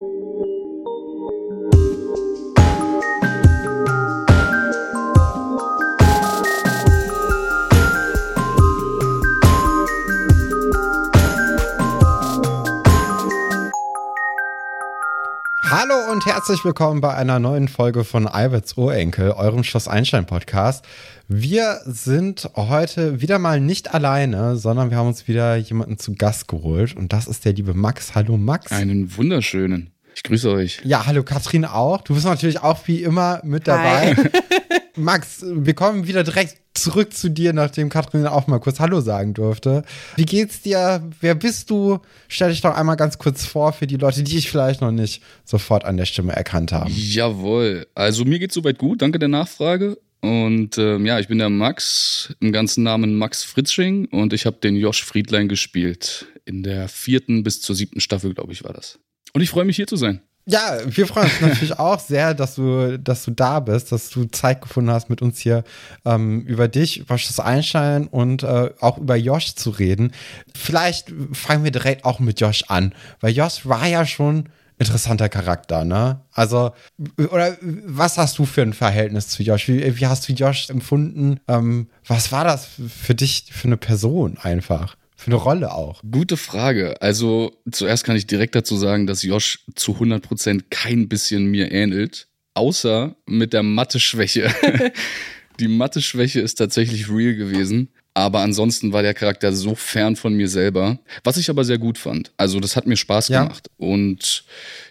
Thank you. Herzlich willkommen bei einer neuen Folge von Alberts Urenkel, eurem Schloss Einstein Podcast. Wir sind heute wieder mal nicht alleine, sondern wir haben uns wieder jemanden zu Gast geholt und das ist der liebe Max. Hallo Max. Einen wunderschönen. Ich grüße euch. Ja, hallo Katrin auch. Du bist natürlich auch wie immer mit dabei. Max, wir kommen wieder direkt zurück zu dir, nachdem Katrin auch mal kurz Hallo sagen durfte. Wie geht's dir? Wer bist du? Stell dich doch einmal ganz kurz vor für die Leute, die ich vielleicht noch nicht sofort an der Stimme erkannt haben. Jawohl. Also mir geht's soweit gut. Danke der Nachfrage. Und ähm, ja, ich bin der Max, im ganzen Namen Max Fritzsching und ich habe den Josh Friedlein gespielt. In der vierten bis zur siebten Staffel, glaube ich, war das. Und ich freue mich hier zu sein. Ja, wir freuen uns natürlich auch sehr, dass du, dass du da bist, dass du Zeit gefunden hast, mit uns hier ähm, über dich, über das Einstein und äh, auch über Josh zu reden. Vielleicht fangen wir direkt auch mit Josh an, weil Josh war ja schon interessanter Charakter, ne? Also, oder was hast du für ein Verhältnis zu Josh? Wie, wie hast du Josh empfunden? Ähm, was war das für dich für eine Person einfach? Für eine Rolle auch? Gute Frage. Also zuerst kann ich direkt dazu sagen, dass Josh zu 100% kein bisschen mir ähnelt, außer mit der Mathe-Schwäche. Die Mathe-Schwäche ist tatsächlich real gewesen. Aber ansonsten war der Charakter so fern von mir selber, was ich aber sehr gut fand. Also das hat mir Spaß ja. gemacht und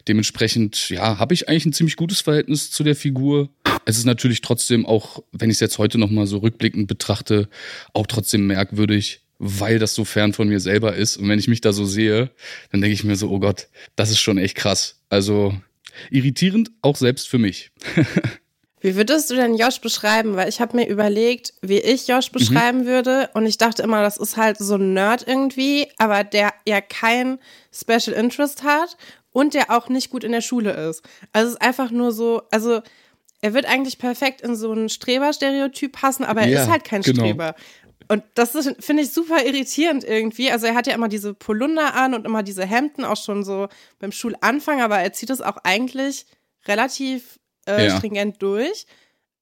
dementsprechend, ja, habe ich eigentlich ein ziemlich gutes Verhältnis zu der Figur. Es ist natürlich trotzdem auch, wenn ich es jetzt heute noch mal so rückblickend betrachte, auch trotzdem merkwürdig, weil das so fern von mir selber ist. Und wenn ich mich da so sehe, dann denke ich mir so, oh Gott, das ist schon echt krass. Also irritierend, auch selbst für mich. Wie würdest du denn Josh beschreiben? Weil ich habe mir überlegt, wie ich Josh mhm. beschreiben mhm. würde. Und ich dachte immer, das ist halt so ein Nerd irgendwie, aber der ja kein Special Interest hat und der auch nicht gut in der Schule ist. Also es ist einfach nur so, also er wird eigentlich perfekt in so ein Streber-Stereotyp passen, aber er ja, ist halt kein genau. Streber. Und das finde ich super irritierend irgendwie. Also er hat ja immer diese Polunder an und immer diese Hemden, auch schon so beim Schulanfang, aber er zieht es auch eigentlich relativ äh, ja. stringent durch.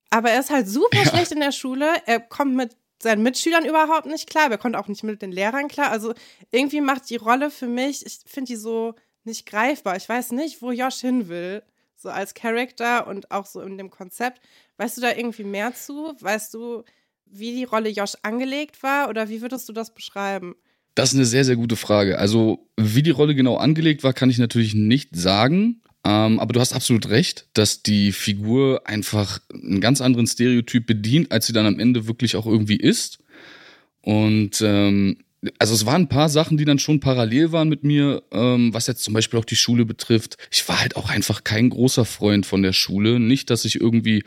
Aber er ist halt super ja. schlecht in der Schule. Er kommt mit seinen Mitschülern überhaupt nicht klar. Er kommt auch nicht mit den Lehrern klar. Also irgendwie macht die Rolle für mich, ich finde die so nicht greifbar. Ich weiß nicht, wo Josh hin will, so als Charakter und auch so in dem Konzept. Weißt du da irgendwie mehr zu? Weißt du, wie die Rolle Josh angelegt war oder wie würdest du das beschreiben? Das ist eine sehr, sehr gute Frage. Also, wie die Rolle genau angelegt war, kann ich natürlich nicht sagen. Ähm, aber du hast absolut recht, dass die Figur einfach einen ganz anderen Stereotyp bedient, als sie dann am Ende wirklich auch irgendwie ist. Und ähm, also es waren ein paar Sachen, die dann schon parallel waren mit mir, ähm, was jetzt zum Beispiel auch die Schule betrifft. Ich war halt auch einfach kein großer Freund von der Schule. Nicht, dass ich irgendwie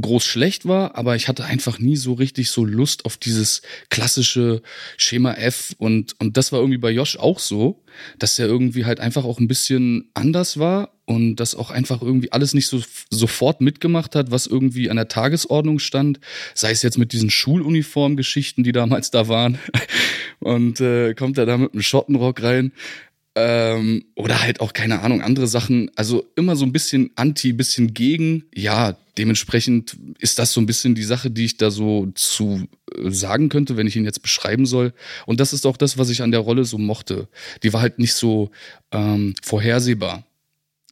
groß schlecht war, aber ich hatte einfach nie so richtig so Lust auf dieses klassische Schema F und, und das war irgendwie bei Josh auch so, dass er irgendwie halt einfach auch ein bisschen anders war und das auch einfach irgendwie alles nicht so sofort mitgemacht hat, was irgendwie an der Tagesordnung stand, sei es jetzt mit diesen Schuluniformgeschichten, die damals da waren und äh, kommt er da mit einem Schottenrock rein ähm, oder halt auch keine Ahnung andere Sachen, also immer so ein bisschen anti, bisschen gegen. Ja, dementsprechend ist das so ein bisschen die Sache, die ich da so zu äh, sagen könnte, wenn ich ihn jetzt beschreiben soll. Und das ist auch das, was ich an der Rolle so mochte. Die war halt nicht so ähm, vorhersehbar.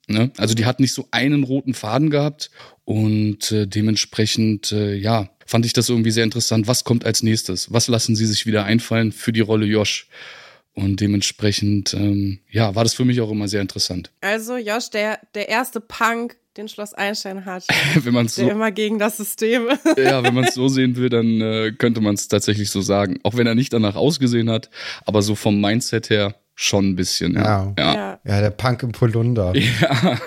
Ne? Also die hat nicht so einen roten Faden gehabt und äh, dementsprechend, äh, ja, fand ich das irgendwie sehr interessant. Was kommt als nächstes? Was lassen sie sich wieder einfallen für die Rolle Josh? Und dementsprechend, ähm, ja, war das für mich auch immer sehr interessant. Also Josh, der, der erste Punk, den Schloss Einstein hat. wenn man's so, immer gegen das System. ja, wenn man es so sehen will, dann äh, könnte man es tatsächlich so sagen. Auch wenn er nicht danach ausgesehen hat, aber so vom Mindset her schon ein bisschen. Ja, ja. ja. ja der Punk im Polunder. Ja.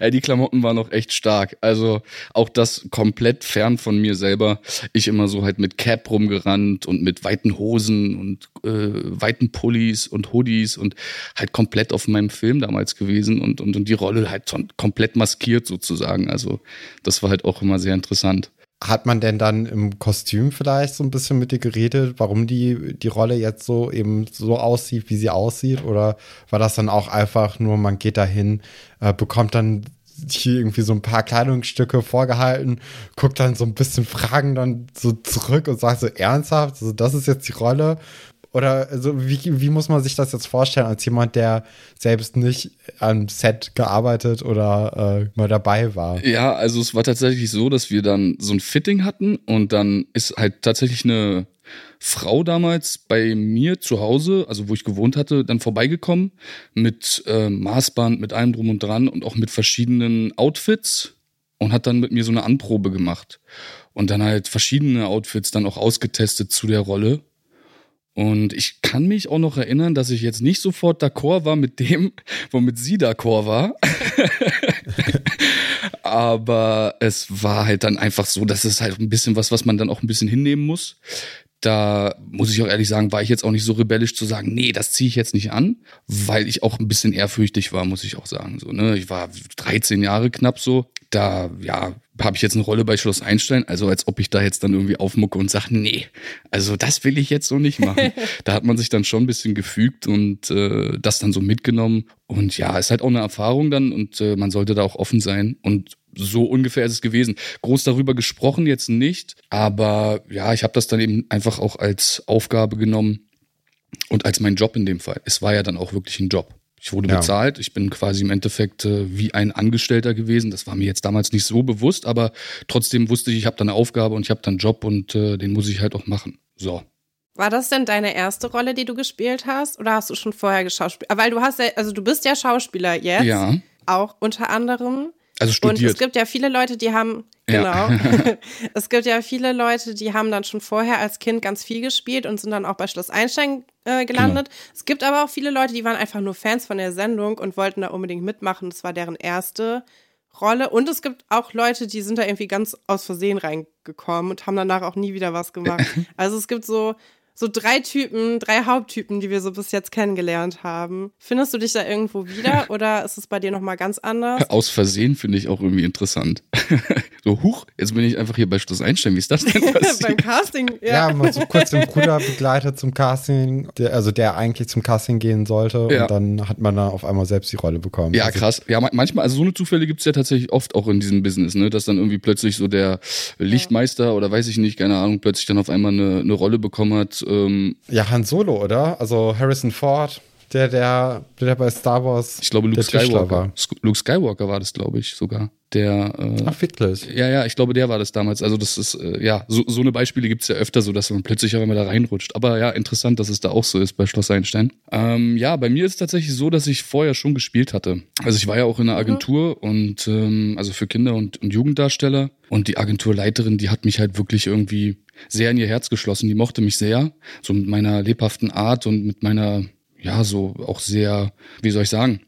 ja, die Klamotten waren auch echt stark. Also auch das komplett fern von mir selber. Ich immer so halt mit Cap rumgerannt und mit weiten Hosen und äh, weiten Pullis und Hoodies und halt komplett auf meinem Film damals gewesen und, und, und die Rolle halt komplett maskiert sozusagen. Also das war halt auch immer sehr interessant. Hat man denn dann im Kostüm vielleicht so ein bisschen mit dir geredet, warum die, die Rolle jetzt so eben so aussieht, wie sie aussieht? Oder war das dann auch einfach nur, man geht dahin, äh, bekommt dann hier irgendwie so ein paar Kleidungsstücke vorgehalten, guckt dann so ein bisschen Fragen dann so zurück und sagt so ernsthaft, also das ist jetzt die Rolle. Oder also wie, wie muss man sich das jetzt vorstellen als jemand, der selbst nicht am Set gearbeitet oder äh, mal dabei war? Ja, also es war tatsächlich so, dass wir dann so ein Fitting hatten und dann ist halt tatsächlich eine Frau damals bei mir zu Hause, also wo ich gewohnt hatte, dann vorbeigekommen mit äh, Maßband, mit allem drum und dran und auch mit verschiedenen Outfits und hat dann mit mir so eine Anprobe gemacht und dann halt verschiedene Outfits dann auch ausgetestet zu der Rolle und ich kann mich auch noch erinnern, dass ich jetzt nicht sofort d'accord war mit dem, womit sie d'accord war. Aber es war halt dann einfach so, dass es halt ein bisschen was, was man dann auch ein bisschen hinnehmen muss. Da muss ich auch ehrlich sagen, war ich jetzt auch nicht so rebellisch zu sagen, nee, das ziehe ich jetzt nicht an, weil ich auch ein bisschen ehrfürchtig war, muss ich auch sagen. So, ne? Ich war 13 Jahre knapp so. Da, ja, habe ich jetzt eine Rolle bei Schloss Einstein, also als ob ich da jetzt dann irgendwie aufmucke und sage, nee, also das will ich jetzt so nicht machen. da hat man sich dann schon ein bisschen gefügt und äh, das dann so mitgenommen. Und ja, ist halt auch eine Erfahrung dann und äh, man sollte da auch offen sein. Und so ungefähr ist es gewesen. Groß darüber gesprochen jetzt nicht, aber ja, ich habe das dann eben einfach auch als Aufgabe genommen und als mein Job in dem Fall. Es war ja dann auch wirklich ein Job. Ich wurde ja. bezahlt. Ich bin quasi im Endeffekt äh, wie ein Angestellter gewesen. Das war mir jetzt damals nicht so bewusst, aber trotzdem wusste ich, ich habe da eine Aufgabe und ich habe da einen Job und äh, den muss ich halt auch machen. So. War das denn deine erste Rolle, die du gespielt hast, oder hast du schon vorher geschauspielt? Weil du hast ja, also du bist ja Schauspieler jetzt. Ja. Auch unter anderem. Also studiert. Und es gibt ja viele Leute, die haben, genau. Ja. es gibt ja viele Leute, die haben dann schon vorher als Kind ganz viel gespielt und sind dann auch bei Schloss Einstein äh, gelandet. Genau. Es gibt aber auch viele Leute, die waren einfach nur Fans von der Sendung und wollten da unbedingt mitmachen. Das war deren erste Rolle. Und es gibt auch Leute, die sind da irgendwie ganz aus Versehen reingekommen und haben danach auch nie wieder was gemacht. Also es gibt so so drei Typen, drei Haupttypen, die wir so bis jetzt kennengelernt haben. Findest du dich da irgendwo wieder oder ist es bei dir nochmal ganz anders? Aus Versehen finde ich auch irgendwie interessant. so, huch, jetzt bin ich einfach hier bei Schluss Einstein. Wie ist das denn passiert? Beim Casting, ja. Ja, mal so kurz den Bruder begleitet zum Casting, der, also der eigentlich zum Casting gehen sollte ja. und dann hat man da auf einmal selbst die Rolle bekommen. Ja, also, krass. Ja, manchmal, also so eine Zufälle gibt es ja tatsächlich oft auch in diesem Business, ne, dass dann irgendwie plötzlich so der Lichtmeister ja. oder weiß ich nicht, keine Ahnung, plötzlich dann auf einmal eine, eine Rolle bekommen hat, ähm, ja, Han Solo, oder? Also Harrison Ford, der, der, der bei Star Wars. Ich glaube, Luke Skywalker. War. Luke Skywalker war das, glaube ich, sogar. Der, äh, Ach, wirklich? Ja, ja, ich glaube, der war das damals. Also, das ist, äh, ja, so, so eine Beispiele gibt's ja öfter, so dass man plötzlich auch immer da reinrutscht. Aber ja, interessant, dass es da auch so ist bei Schloss Einstein. Ähm, ja, bei mir ist es tatsächlich so, dass ich vorher schon gespielt hatte. Also, ich war ja auch in einer mhm. Agentur mhm. und, ähm, also für Kinder- und, und Jugenddarsteller. Und die Agenturleiterin, die hat mich halt wirklich irgendwie sehr in ihr Herz geschlossen. Die mochte mich sehr, so mit meiner lebhaften Art und mit meiner, ja, so auch sehr, wie soll ich sagen,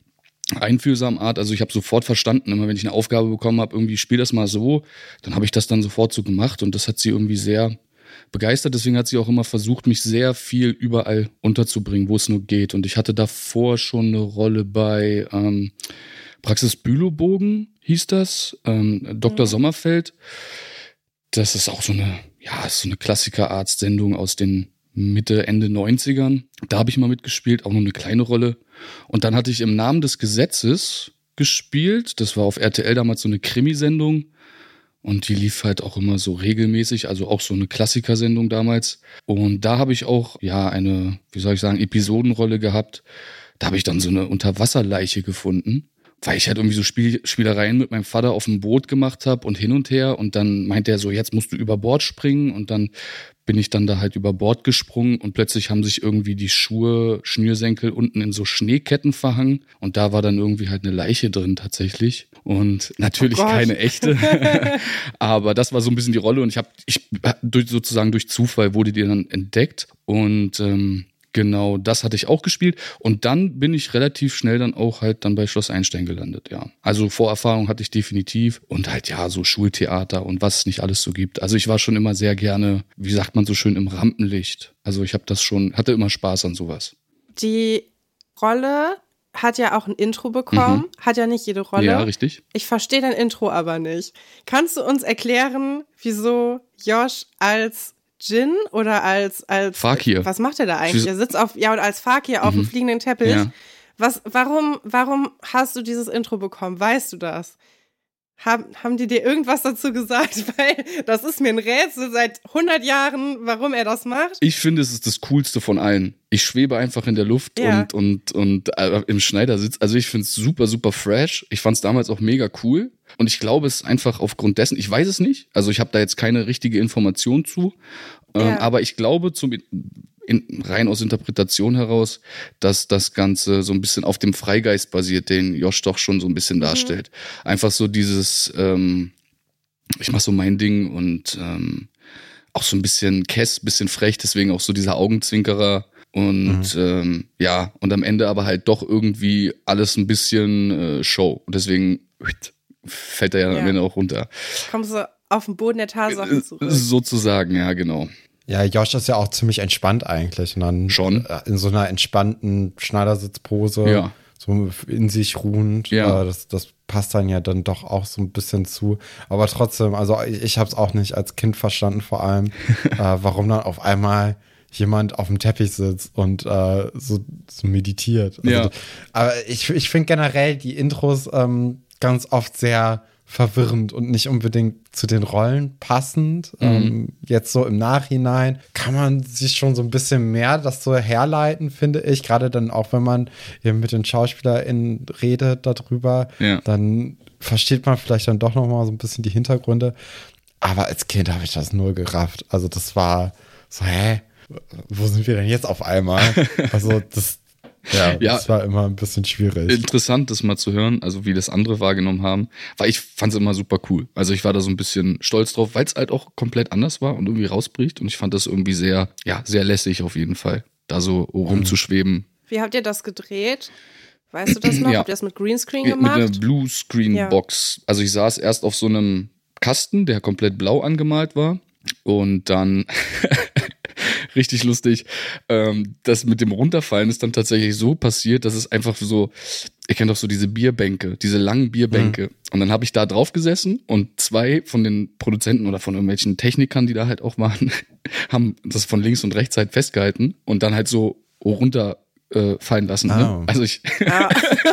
einfühlsamen Art. Also ich habe sofort verstanden, immer wenn ich eine Aufgabe bekommen habe, irgendwie spiel das mal so, dann habe ich das dann sofort so gemacht und das hat sie irgendwie sehr begeistert. Deswegen hat sie auch immer versucht, mich sehr viel überall unterzubringen, wo es nur geht. Und ich hatte davor schon eine Rolle bei ähm, Praxis Bülowbogen, hieß das, ähm, Dr. Mhm. Sommerfeld. Das ist auch so eine ja, so eine Klassiker-Arzt-Sendung aus den Mitte, Ende 90ern. Da habe ich mal mitgespielt, auch nur eine kleine Rolle. Und dann hatte ich im Namen des Gesetzes gespielt. Das war auf RTL damals so eine Krimisendung. Und die lief halt auch immer so regelmäßig, also auch so eine Klassikersendung damals. Und da habe ich auch, ja, eine, wie soll ich sagen, Episodenrolle gehabt. Da habe ich dann so eine Unterwasserleiche gefunden weil ich halt irgendwie so Spiel, Spielereien mit meinem Vater auf dem Boot gemacht habe und hin und her. Und dann meinte er so, jetzt musst du über Bord springen. Und dann bin ich dann da halt über Bord gesprungen. Und plötzlich haben sich irgendwie die Schuhe, Schnürsenkel unten in so Schneeketten verhangen. Und da war dann irgendwie halt eine Leiche drin tatsächlich. Und natürlich oh keine echte, aber das war so ein bisschen die Rolle. Und ich habe ich durch sozusagen durch Zufall wurde die dann entdeckt. Und ähm, Genau, das hatte ich auch gespielt. Und dann bin ich relativ schnell dann auch halt dann bei Schloss Einstein gelandet, ja. Also Vorerfahrung hatte ich definitiv und halt ja, so Schultheater und was es nicht alles so gibt. Also ich war schon immer sehr gerne, wie sagt man so schön, im Rampenlicht. Also ich habe das schon, hatte immer Spaß an sowas. Die Rolle hat ja auch ein Intro bekommen, mhm. hat ja nicht jede Rolle. Ja, richtig. Ich verstehe dein Intro aber nicht. Kannst du uns erklären, wieso Josh als Jin oder als als Fakir? Was macht er da eigentlich? Er sitzt auf ja und als Fakir auf mhm. dem fliegenden Teppich. Ja. Was, warum, warum hast du dieses Intro bekommen? Weißt du das? Haben, haben die dir irgendwas dazu gesagt? Weil das ist mir ein Rätsel seit 100 Jahren, warum er das macht. Ich finde, es ist das Coolste von allen. Ich schwebe einfach in der Luft ja. und, und, und äh, im Schneidersitz. Also ich finde es super, super fresh. Ich fand es damals auch mega cool. Und ich glaube, es ist einfach aufgrund dessen, ich weiß es nicht. Also ich habe da jetzt keine richtige Information zu. Ähm, ja. aber ich glaube, zum, in, rein aus Interpretation heraus, dass das Ganze so ein bisschen auf dem Freigeist basiert, den Josh doch schon so ein bisschen mhm. darstellt. Mhm. Einfach so dieses, ähm, ich mach so mein Ding und ähm, auch so ein bisschen Kess, bisschen frech, deswegen auch so dieser Augenzwinkerer und mhm. ähm, ja, und am Ende aber halt doch irgendwie alles ein bisschen äh, Show. Und deswegen fällt er ja, ja. am Ende auch runter. Kommst du auf den Boden der Tatsachen äh, zurück. Sozusagen, ja, genau. Ja, Josh ist ja auch ziemlich entspannt eigentlich. Und dann Schon. Äh, in so einer entspannten Schneidersitzpose. Ja. So in sich ruhend. Ja. Das, das passt dann ja dann doch auch so ein bisschen zu. Aber trotzdem, also ich, ich habe es auch nicht als Kind verstanden, vor allem, äh, warum dann auf einmal jemand auf dem Teppich sitzt und äh, so, so meditiert. Also, ja. Aber ich, ich finde generell die Intros ähm, ganz oft sehr verwirrend und nicht unbedingt zu den Rollen passend. Mhm. Ähm, jetzt so im Nachhinein kann man sich schon so ein bisschen mehr das so herleiten, finde ich. Gerade dann auch, wenn man eben mit den SchauspielerInnen redet darüber, ja. dann versteht man vielleicht dann doch noch mal so ein bisschen die Hintergründe. Aber als Kind habe ich das null gerafft. Also das war so, hä? Wo sind wir denn jetzt auf einmal? Also das, ja, ja, das war immer ein bisschen schwierig. Interessant, das mal zu hören, also wie das andere wahrgenommen haben, weil ich fand es immer super cool. Also ich war da so ein bisschen stolz drauf, weil es halt auch komplett anders war und irgendwie rausbricht und ich fand das irgendwie sehr, ja, sehr lässig auf jeden Fall, da so rumzuschweben. Wie habt ihr das gedreht? Weißt du das noch? Ja. Habt ihr das mit Greenscreen gemacht? Mit einer Bluescreen-Box. Ja. Also ich saß erst auf so einem Kasten, der komplett blau angemalt war. Und dann richtig lustig. Ähm, das mit dem Runterfallen ist dann tatsächlich so passiert, dass es einfach so, ich kenne doch so diese Bierbänke, diese langen Bierbänke. Mhm. Und dann habe ich da drauf gesessen und zwei von den Produzenten oder von irgendwelchen Technikern, die da halt auch waren, haben das von links und rechts halt festgehalten und dann halt so runter äh, fallen lassen. Oh. Ne? Also ich. Ah.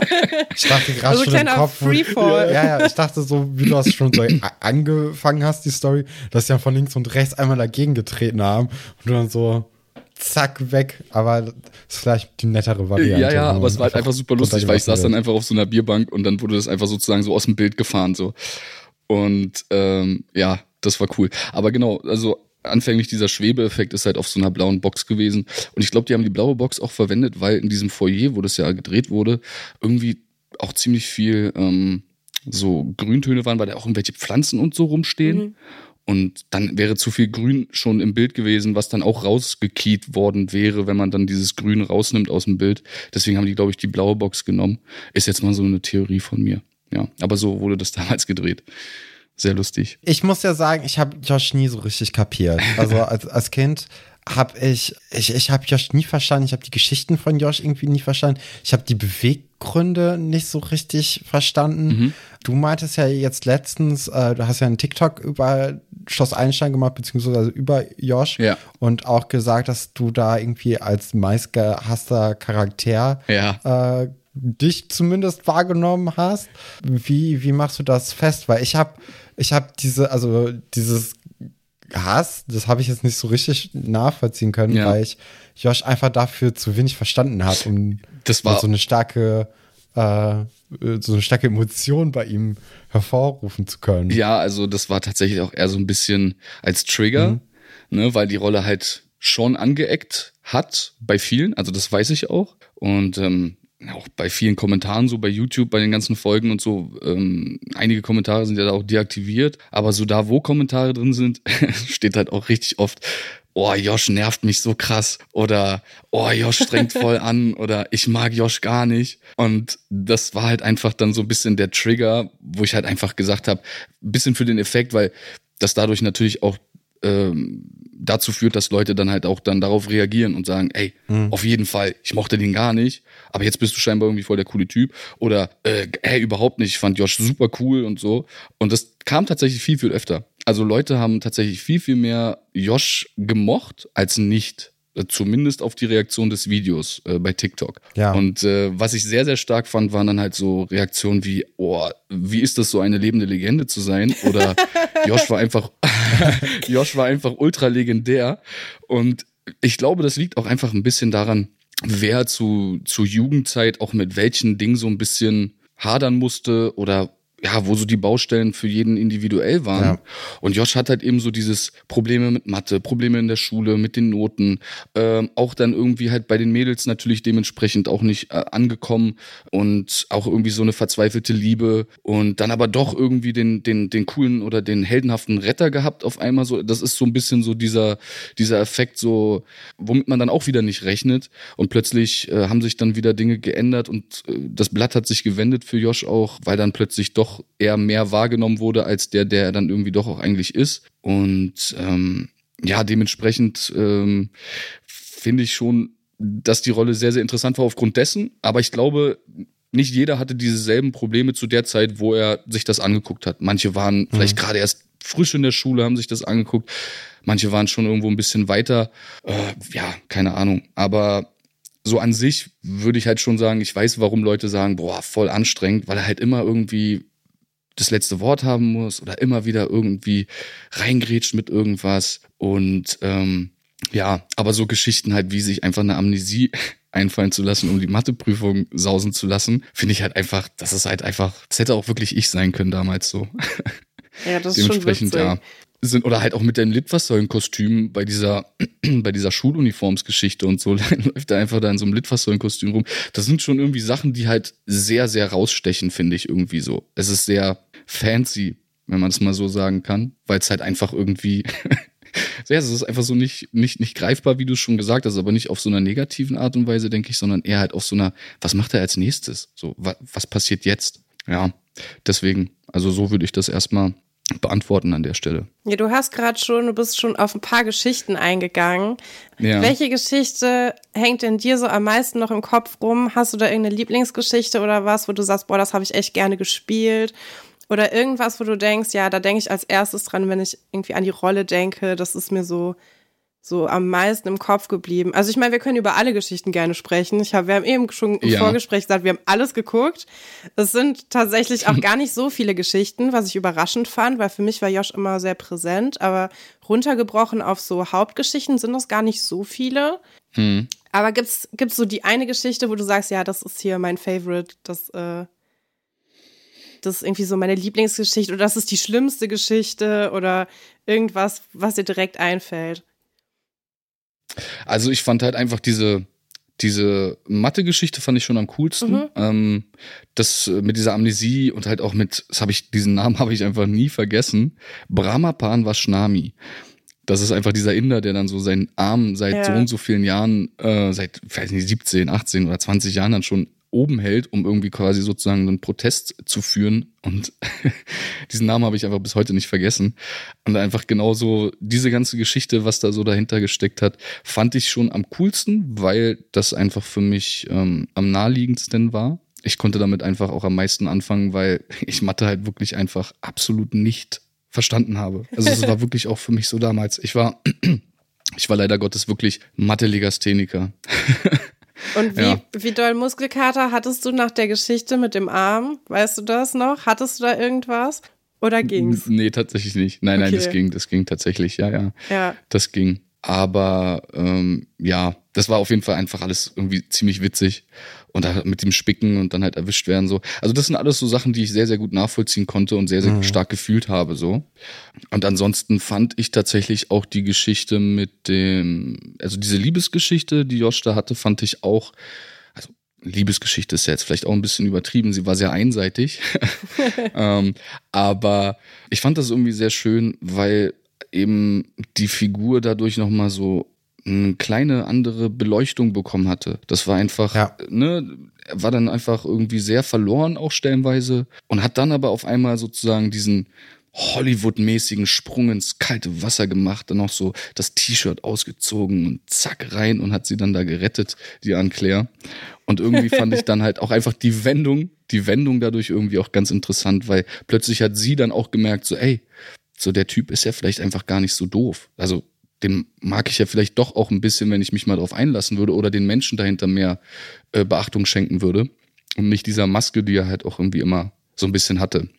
ich dachte gerade also schon im Kopf. Freefall. Ja, ja, ich dachte so, wie du das schon so angefangen hast, die Story, dass sie ja von links und rechts einmal dagegen getreten haben und du dann so zack, weg. Aber das ist vielleicht die nettere Variante. Ja, ja, aber es war halt einfach super lustig, weil ich saß dann einfach auf so einer Bierbank und dann wurde das einfach sozusagen so aus dem Bild gefahren. so Und ähm, ja, das war cool. Aber genau, also anfänglich dieser Schwebeeffekt ist halt auf so einer blauen Box gewesen. Und ich glaube, die haben die blaue Box auch verwendet, weil in diesem Foyer, wo das ja gedreht wurde, irgendwie auch ziemlich viel ähm, so Grüntöne waren, weil da auch irgendwelche Pflanzen und so rumstehen. Mhm. Und dann wäre zu viel Grün schon im Bild gewesen, was dann auch rausgekiet worden wäre, wenn man dann dieses Grün rausnimmt aus dem Bild. Deswegen haben die, glaube ich, die blaue Box genommen. Ist jetzt mal so eine Theorie von mir. Ja, aber so wurde das damals gedreht sehr lustig. Ich muss ja sagen, ich habe Josh nie so richtig kapiert. Also als, als Kind habe ich, ich, ich habe Josh nie verstanden. Ich habe die Geschichten von Josh irgendwie nie verstanden. Ich habe die Beweggründe nicht so richtig verstanden. Mhm. Du meintest ja jetzt letztens, äh, du hast ja einen TikTok über Schloss Einstein gemacht, beziehungsweise über Josh. Ja. Und auch gesagt, dass du da irgendwie als meistgehasster Charakter ja. äh, dich zumindest wahrgenommen hast. Wie, wie machst du das fest? Weil ich habe ich habe diese, also dieses Hass, das habe ich jetzt nicht so richtig nachvollziehen können, ja. weil ich Josh einfach dafür zu wenig verstanden habe, um das war so eine starke äh, so eine starke Emotion bei ihm hervorrufen zu können. Ja, also das war tatsächlich auch eher so ein bisschen als Trigger, mhm. ne, weil die Rolle halt schon angeeckt hat bei vielen, also das weiß ich auch. Und ähm, auch bei vielen Kommentaren so bei YouTube, bei den ganzen Folgen und so, ähm, einige Kommentare sind ja da auch deaktiviert, aber so da, wo Kommentare drin sind, steht halt auch richtig oft, oh, Josh nervt mich so krass oder oh, Josh strengt voll an oder ich mag Josh gar nicht. Und das war halt einfach dann so ein bisschen der Trigger, wo ich halt einfach gesagt habe, bisschen für den Effekt, weil das dadurch natürlich auch ähm, dazu führt, dass Leute dann halt auch dann darauf reagieren und sagen, ey, mhm. auf jeden Fall, ich mochte den gar nicht, aber jetzt bist du scheinbar irgendwie voll der coole Typ oder äh, hey, überhaupt nicht, ich fand Josh super cool und so. Und das kam tatsächlich viel, viel öfter. Also Leute haben tatsächlich viel, viel mehr Josh gemocht als nicht. Äh, zumindest auf die Reaktion des Videos äh, bei TikTok. Ja. Und äh, was ich sehr, sehr stark fand, waren dann halt so Reaktionen wie, oh, wie ist das so eine lebende Legende zu sein? Oder Josh war einfach, Josh war einfach ultra legendär. Und ich glaube, das liegt auch einfach ein bisschen daran, wer zu, zu Jugendzeit auch mit welchen Dingen so ein bisschen hadern musste oder ja, wo so die Baustellen für jeden individuell waren. Ja. Und Josh hat halt eben so dieses Probleme mit Mathe, Probleme in der Schule, mit den Noten, ähm, auch dann irgendwie halt bei den Mädels natürlich dementsprechend auch nicht äh, angekommen und auch irgendwie so eine verzweifelte Liebe und dann aber doch irgendwie den, den, den coolen oder den heldenhaften Retter gehabt auf einmal so. Das ist so ein bisschen so dieser, dieser Effekt so, womit man dann auch wieder nicht rechnet und plötzlich äh, haben sich dann wieder Dinge geändert und äh, das Blatt hat sich gewendet für Josh auch, weil dann plötzlich doch doch eher mehr wahrgenommen wurde als der, der er dann irgendwie doch auch eigentlich ist. Und ähm, ja, dementsprechend ähm, finde ich schon, dass die Rolle sehr, sehr interessant war aufgrund dessen. Aber ich glaube, nicht jeder hatte dieselben Probleme zu der Zeit, wo er sich das angeguckt hat. Manche waren mhm. vielleicht gerade erst frisch in der Schule, haben sich das angeguckt. Manche waren schon irgendwo ein bisschen weiter. Äh, ja, keine Ahnung. Aber so an sich würde ich halt schon sagen, ich weiß, warum Leute sagen, boah, voll anstrengend, weil er halt immer irgendwie das letzte Wort haben muss oder immer wieder irgendwie reingrätscht mit irgendwas. Und ähm, ja, aber so Geschichten halt, wie sich einfach eine Amnesie einfallen zu lassen, um die Matheprüfung sausen zu lassen, finde ich halt einfach, das ist halt einfach, das hätte auch wirklich ich sein können damals so. Ja, das ist schon witzig. ja sind oder halt auch mit deinem Litfaßsäulenkostüm bei dieser bei dieser Schuluniformsgeschichte und so läuft er einfach da in so einem Litfaßsäulenkostüm rum. Das sind schon irgendwie Sachen, die halt sehr sehr rausstechen, finde ich irgendwie so. Es ist sehr fancy, wenn man es mal so sagen kann, weil es halt einfach irgendwie ja, es ist einfach so nicht, nicht, nicht greifbar, wie du es schon gesagt hast, aber nicht auf so einer negativen Art und Weise, denke ich, sondern eher halt auf so einer, was macht er als nächstes? So, was, was passiert jetzt? Ja, deswegen, also so würde ich das erstmal beantworten an der Stelle. Ja, du hast gerade schon, du bist schon auf ein paar Geschichten eingegangen. Ja. Welche Geschichte hängt denn dir so am meisten noch im Kopf rum? Hast du da irgendeine Lieblingsgeschichte oder was, wo du sagst, boah, das habe ich echt gerne gespielt? Oder irgendwas, wo du denkst, ja, da denke ich als erstes dran, wenn ich irgendwie an die Rolle denke, das ist mir so so am meisten im Kopf geblieben. Also ich meine, wir können über alle Geschichten gerne sprechen. Ich hab, wir haben eben schon im ja. Vorgespräch gesagt, wir haben alles geguckt. Es sind tatsächlich auch gar nicht so viele Geschichten, was ich überraschend fand, weil für mich war Josh immer sehr präsent. Aber runtergebrochen auf so Hauptgeschichten sind das gar nicht so viele. Hm. Aber gibt's gibt's so die eine Geschichte, wo du sagst, ja, das ist hier mein Favorite, das äh, das ist irgendwie so meine Lieblingsgeschichte oder das ist die schlimmste Geschichte oder irgendwas, was dir direkt einfällt. Also ich fand halt einfach diese, diese Mathe-Geschichte fand ich schon am coolsten. Mhm. Ähm, das äh, mit dieser Amnesie und halt auch mit, das habe ich, diesen Namen habe ich einfach nie vergessen. Brahmapan Vashnami. Das ist einfach dieser Inder, der dann so seinen Arm seit ja. so und so vielen Jahren, äh, seit, weiß nicht, 17, 18 oder 20 Jahren dann schon oben hält, um irgendwie quasi sozusagen einen Protest zu führen. Und diesen Namen habe ich einfach bis heute nicht vergessen. Und einfach genauso diese ganze Geschichte, was da so dahinter gesteckt hat, fand ich schon am coolsten, weil das einfach für mich ähm, am naheliegendsten war. Ich konnte damit einfach auch am meisten anfangen, weil ich Mathe halt wirklich einfach absolut nicht verstanden habe. Also es war wirklich auch für mich so damals. Ich war, ich war leider Gottes wirklich Mathe-Legastheniker. Und wie, ja. wie doll Muskelkater hattest du nach der Geschichte mit dem Arm? Weißt du das noch? Hattest du da irgendwas? Oder ging's? Nee, tatsächlich nicht. Nein, okay. nein, das ging, das ging tatsächlich, ja, ja. Ja. Das ging. Aber ähm, ja, das war auf jeden Fall einfach alles irgendwie ziemlich witzig. Und da mit dem Spicken und dann halt erwischt werden so. Also das sind alles so Sachen, die ich sehr, sehr gut nachvollziehen konnte und sehr, sehr mhm. stark gefühlt habe so. Und ansonsten fand ich tatsächlich auch die Geschichte mit dem, also diese Liebesgeschichte, die Josh da hatte, fand ich auch, also Liebesgeschichte ist ja jetzt vielleicht auch ein bisschen übertrieben, sie war sehr einseitig. ähm, aber ich fand das irgendwie sehr schön, weil eben die Figur dadurch nochmal so eine kleine andere Beleuchtung bekommen hatte. Das war einfach, ja. ne, war dann einfach irgendwie sehr verloren auch stellenweise und hat dann aber auf einmal sozusagen diesen Hollywood-mäßigen Sprung ins kalte Wasser gemacht, dann noch so das T-Shirt ausgezogen und zack rein und hat sie dann da gerettet, die Anne-Claire. Und irgendwie fand ich dann halt auch einfach die Wendung, die Wendung dadurch irgendwie auch ganz interessant, weil plötzlich hat sie dann auch gemerkt, so, ey, so der Typ ist ja vielleicht einfach gar nicht so doof. Also den mag ich ja vielleicht doch auch ein bisschen, wenn ich mich mal drauf einlassen würde oder den Menschen dahinter mehr äh, Beachtung schenken würde und nicht dieser Maske, die er halt auch irgendwie immer so ein bisschen hatte.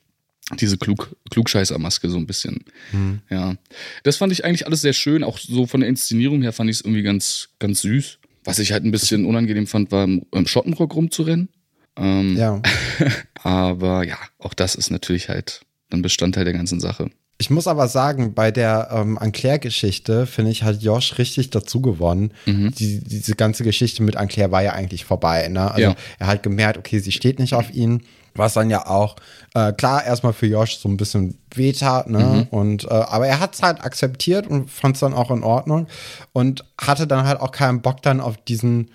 Diese Klug, Klugscheißer-Maske so ein bisschen. Mhm. Ja. Das fand ich eigentlich alles sehr schön. Auch so von der Inszenierung her fand ich es irgendwie ganz, ganz süß. Was ich halt ein bisschen unangenehm fand, war im, Schottenrock rumzurennen. Ähm, ja. aber ja, auch das ist natürlich halt ein Bestandteil der ganzen Sache. Ich muss aber sagen, bei der ähm, Anclair-Geschichte, finde ich, hat Josh richtig dazu gewonnen. Mhm. Die, diese ganze Geschichte mit Anclair war ja eigentlich vorbei. Ne? Also ja. er hat gemerkt, okay, sie steht nicht auf ihn. Was dann ja auch äh, klar erstmal für Josh so ein bisschen wehtat, ne? Mhm. Und äh, aber er hat es halt akzeptiert und fand es dann auch in Ordnung und hatte dann halt auch keinen Bock dann auf diesen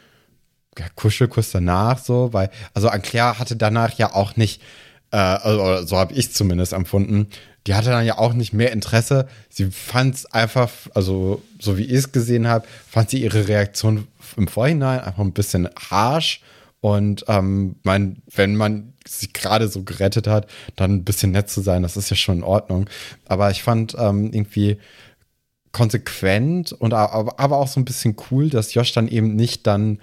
ja, Kuschelkuss danach, so, weil, also Anclair hatte danach ja auch nicht, äh, also, so habe ich zumindest empfunden, die hatte dann ja auch nicht mehr Interesse. Sie fand es einfach, also so wie ich es gesehen habe, fand sie ihre Reaktion im Vorhinein einfach ein bisschen harsh. Und ähm, mein, wenn man sie gerade so gerettet hat, dann ein bisschen nett zu sein, das ist ja schon in Ordnung. Aber ich fand ähm, irgendwie konsequent und aber, aber auch so ein bisschen cool, dass Josh dann eben nicht dann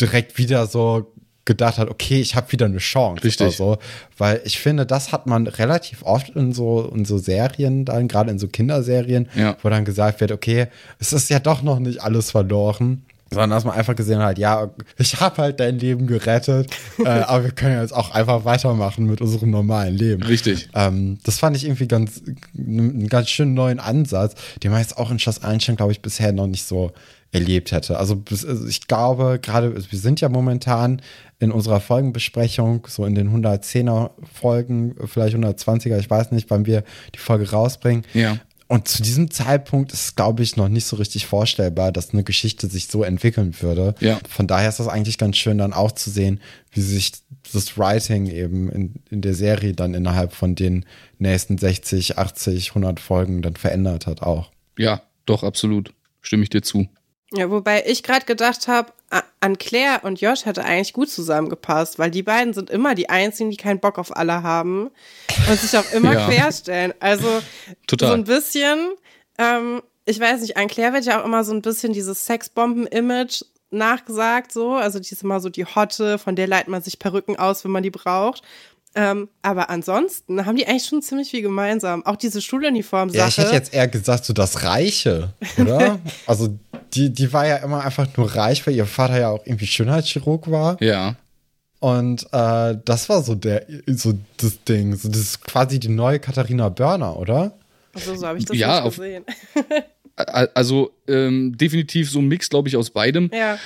direkt wieder so gedacht hat, okay, ich habe wieder eine Chance. Richtig. So. Weil ich finde, das hat man relativ oft in so, in so Serien, dann gerade in so Kinderserien, ja. wo dann gesagt wird, okay, es ist ja doch noch nicht alles verloren. Sondern dass man einfach gesehen hat, ja, ich habe halt dein Leben gerettet, äh, aber wir können jetzt auch einfach weitermachen mit unserem normalen Leben. Richtig. Ähm, das fand ich irgendwie ganz, einen ganz schönen neuen Ansatz, den man jetzt auch in Schloss Einstein, glaube ich, bisher noch nicht so erlebt hätte. Also, also ich glaube, gerade, wir sind ja momentan in unserer Folgenbesprechung, so in den 110er Folgen, vielleicht 120er, ich weiß nicht, wann wir die Folge rausbringen. Ja. Und zu diesem Zeitpunkt ist, glaube ich, noch nicht so richtig vorstellbar, dass eine Geschichte sich so entwickeln würde. Ja. Von daher ist das eigentlich ganz schön, dann auch zu sehen, wie sich das Writing eben in, in der Serie dann innerhalb von den nächsten 60, 80, 100 Folgen dann verändert hat auch. Ja, doch, absolut. Stimme ich dir zu. Ja, wobei ich gerade gedacht habe, an Claire und Josh hätte eigentlich gut zusammengepasst, weil die beiden sind immer die einzigen, die keinen Bock auf alle haben und sich auch immer ja. querstellen. Also Total. so ein bisschen, ähm, ich weiß nicht, an Claire wird ja auch immer so ein bisschen dieses Sexbomben-Image nachgesagt, so. Also die ist immer so die Hotte, von der leitet man sich Perücken aus, wenn man die braucht. Ähm, aber ansonsten haben die eigentlich schon ziemlich viel gemeinsam. Auch diese Schuluniform-Sache. Ja, ich hätte jetzt eher gesagt, so das Reiche, oder? also die, die war ja immer einfach nur reich, weil ihr Vater ja auch irgendwie Schönheitschirurg war. Ja. Und äh, das war so der, so das Ding. So, das ist quasi die neue Katharina Börner, oder? Also so habe ich das ja, nicht gesehen. also ähm, definitiv so ein Mix, glaube ich, aus beidem. Ja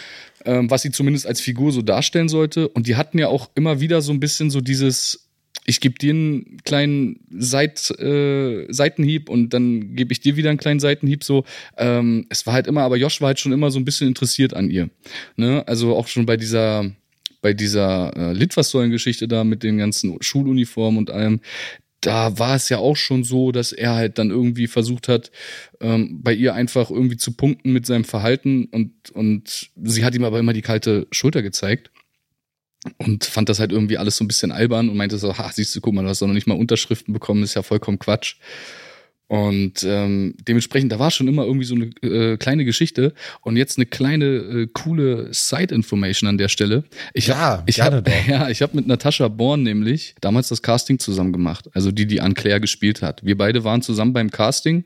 ähm, was sie zumindest als Figur so darstellen sollte. Und die hatten ja auch immer wieder so ein bisschen so dieses, ich gebe dir einen kleinen Seit, äh, Seitenhieb und dann gebe ich dir wieder einen kleinen Seitenhieb. So, ähm, es war halt immer, aber Josh war halt schon immer so ein bisschen interessiert an ihr. Ne? Also auch schon bei dieser bei dieser äh, Litfaßsäulen-Geschichte da mit den ganzen Schuluniformen und allem, da war es ja auch schon so, dass er halt dann irgendwie versucht hat, ähm, bei ihr einfach irgendwie zu punkten mit seinem Verhalten und, und sie hat ihm aber immer die kalte Schulter gezeigt und fand das halt irgendwie alles so ein bisschen albern und meinte so, ha, siehst du, guck mal, du hast doch noch nicht mal Unterschriften bekommen, ist ja vollkommen Quatsch. Und ähm, dementsprechend, da war schon immer irgendwie so eine äh, kleine Geschichte und jetzt eine kleine äh, coole Side-Information an der Stelle. Ich ja, hab, ich gerne hab, doch. Ja, ich habe mit Natascha Born nämlich damals das Casting zusammen gemacht, also die, die Anne Claire gespielt hat. Wir beide waren zusammen beim Casting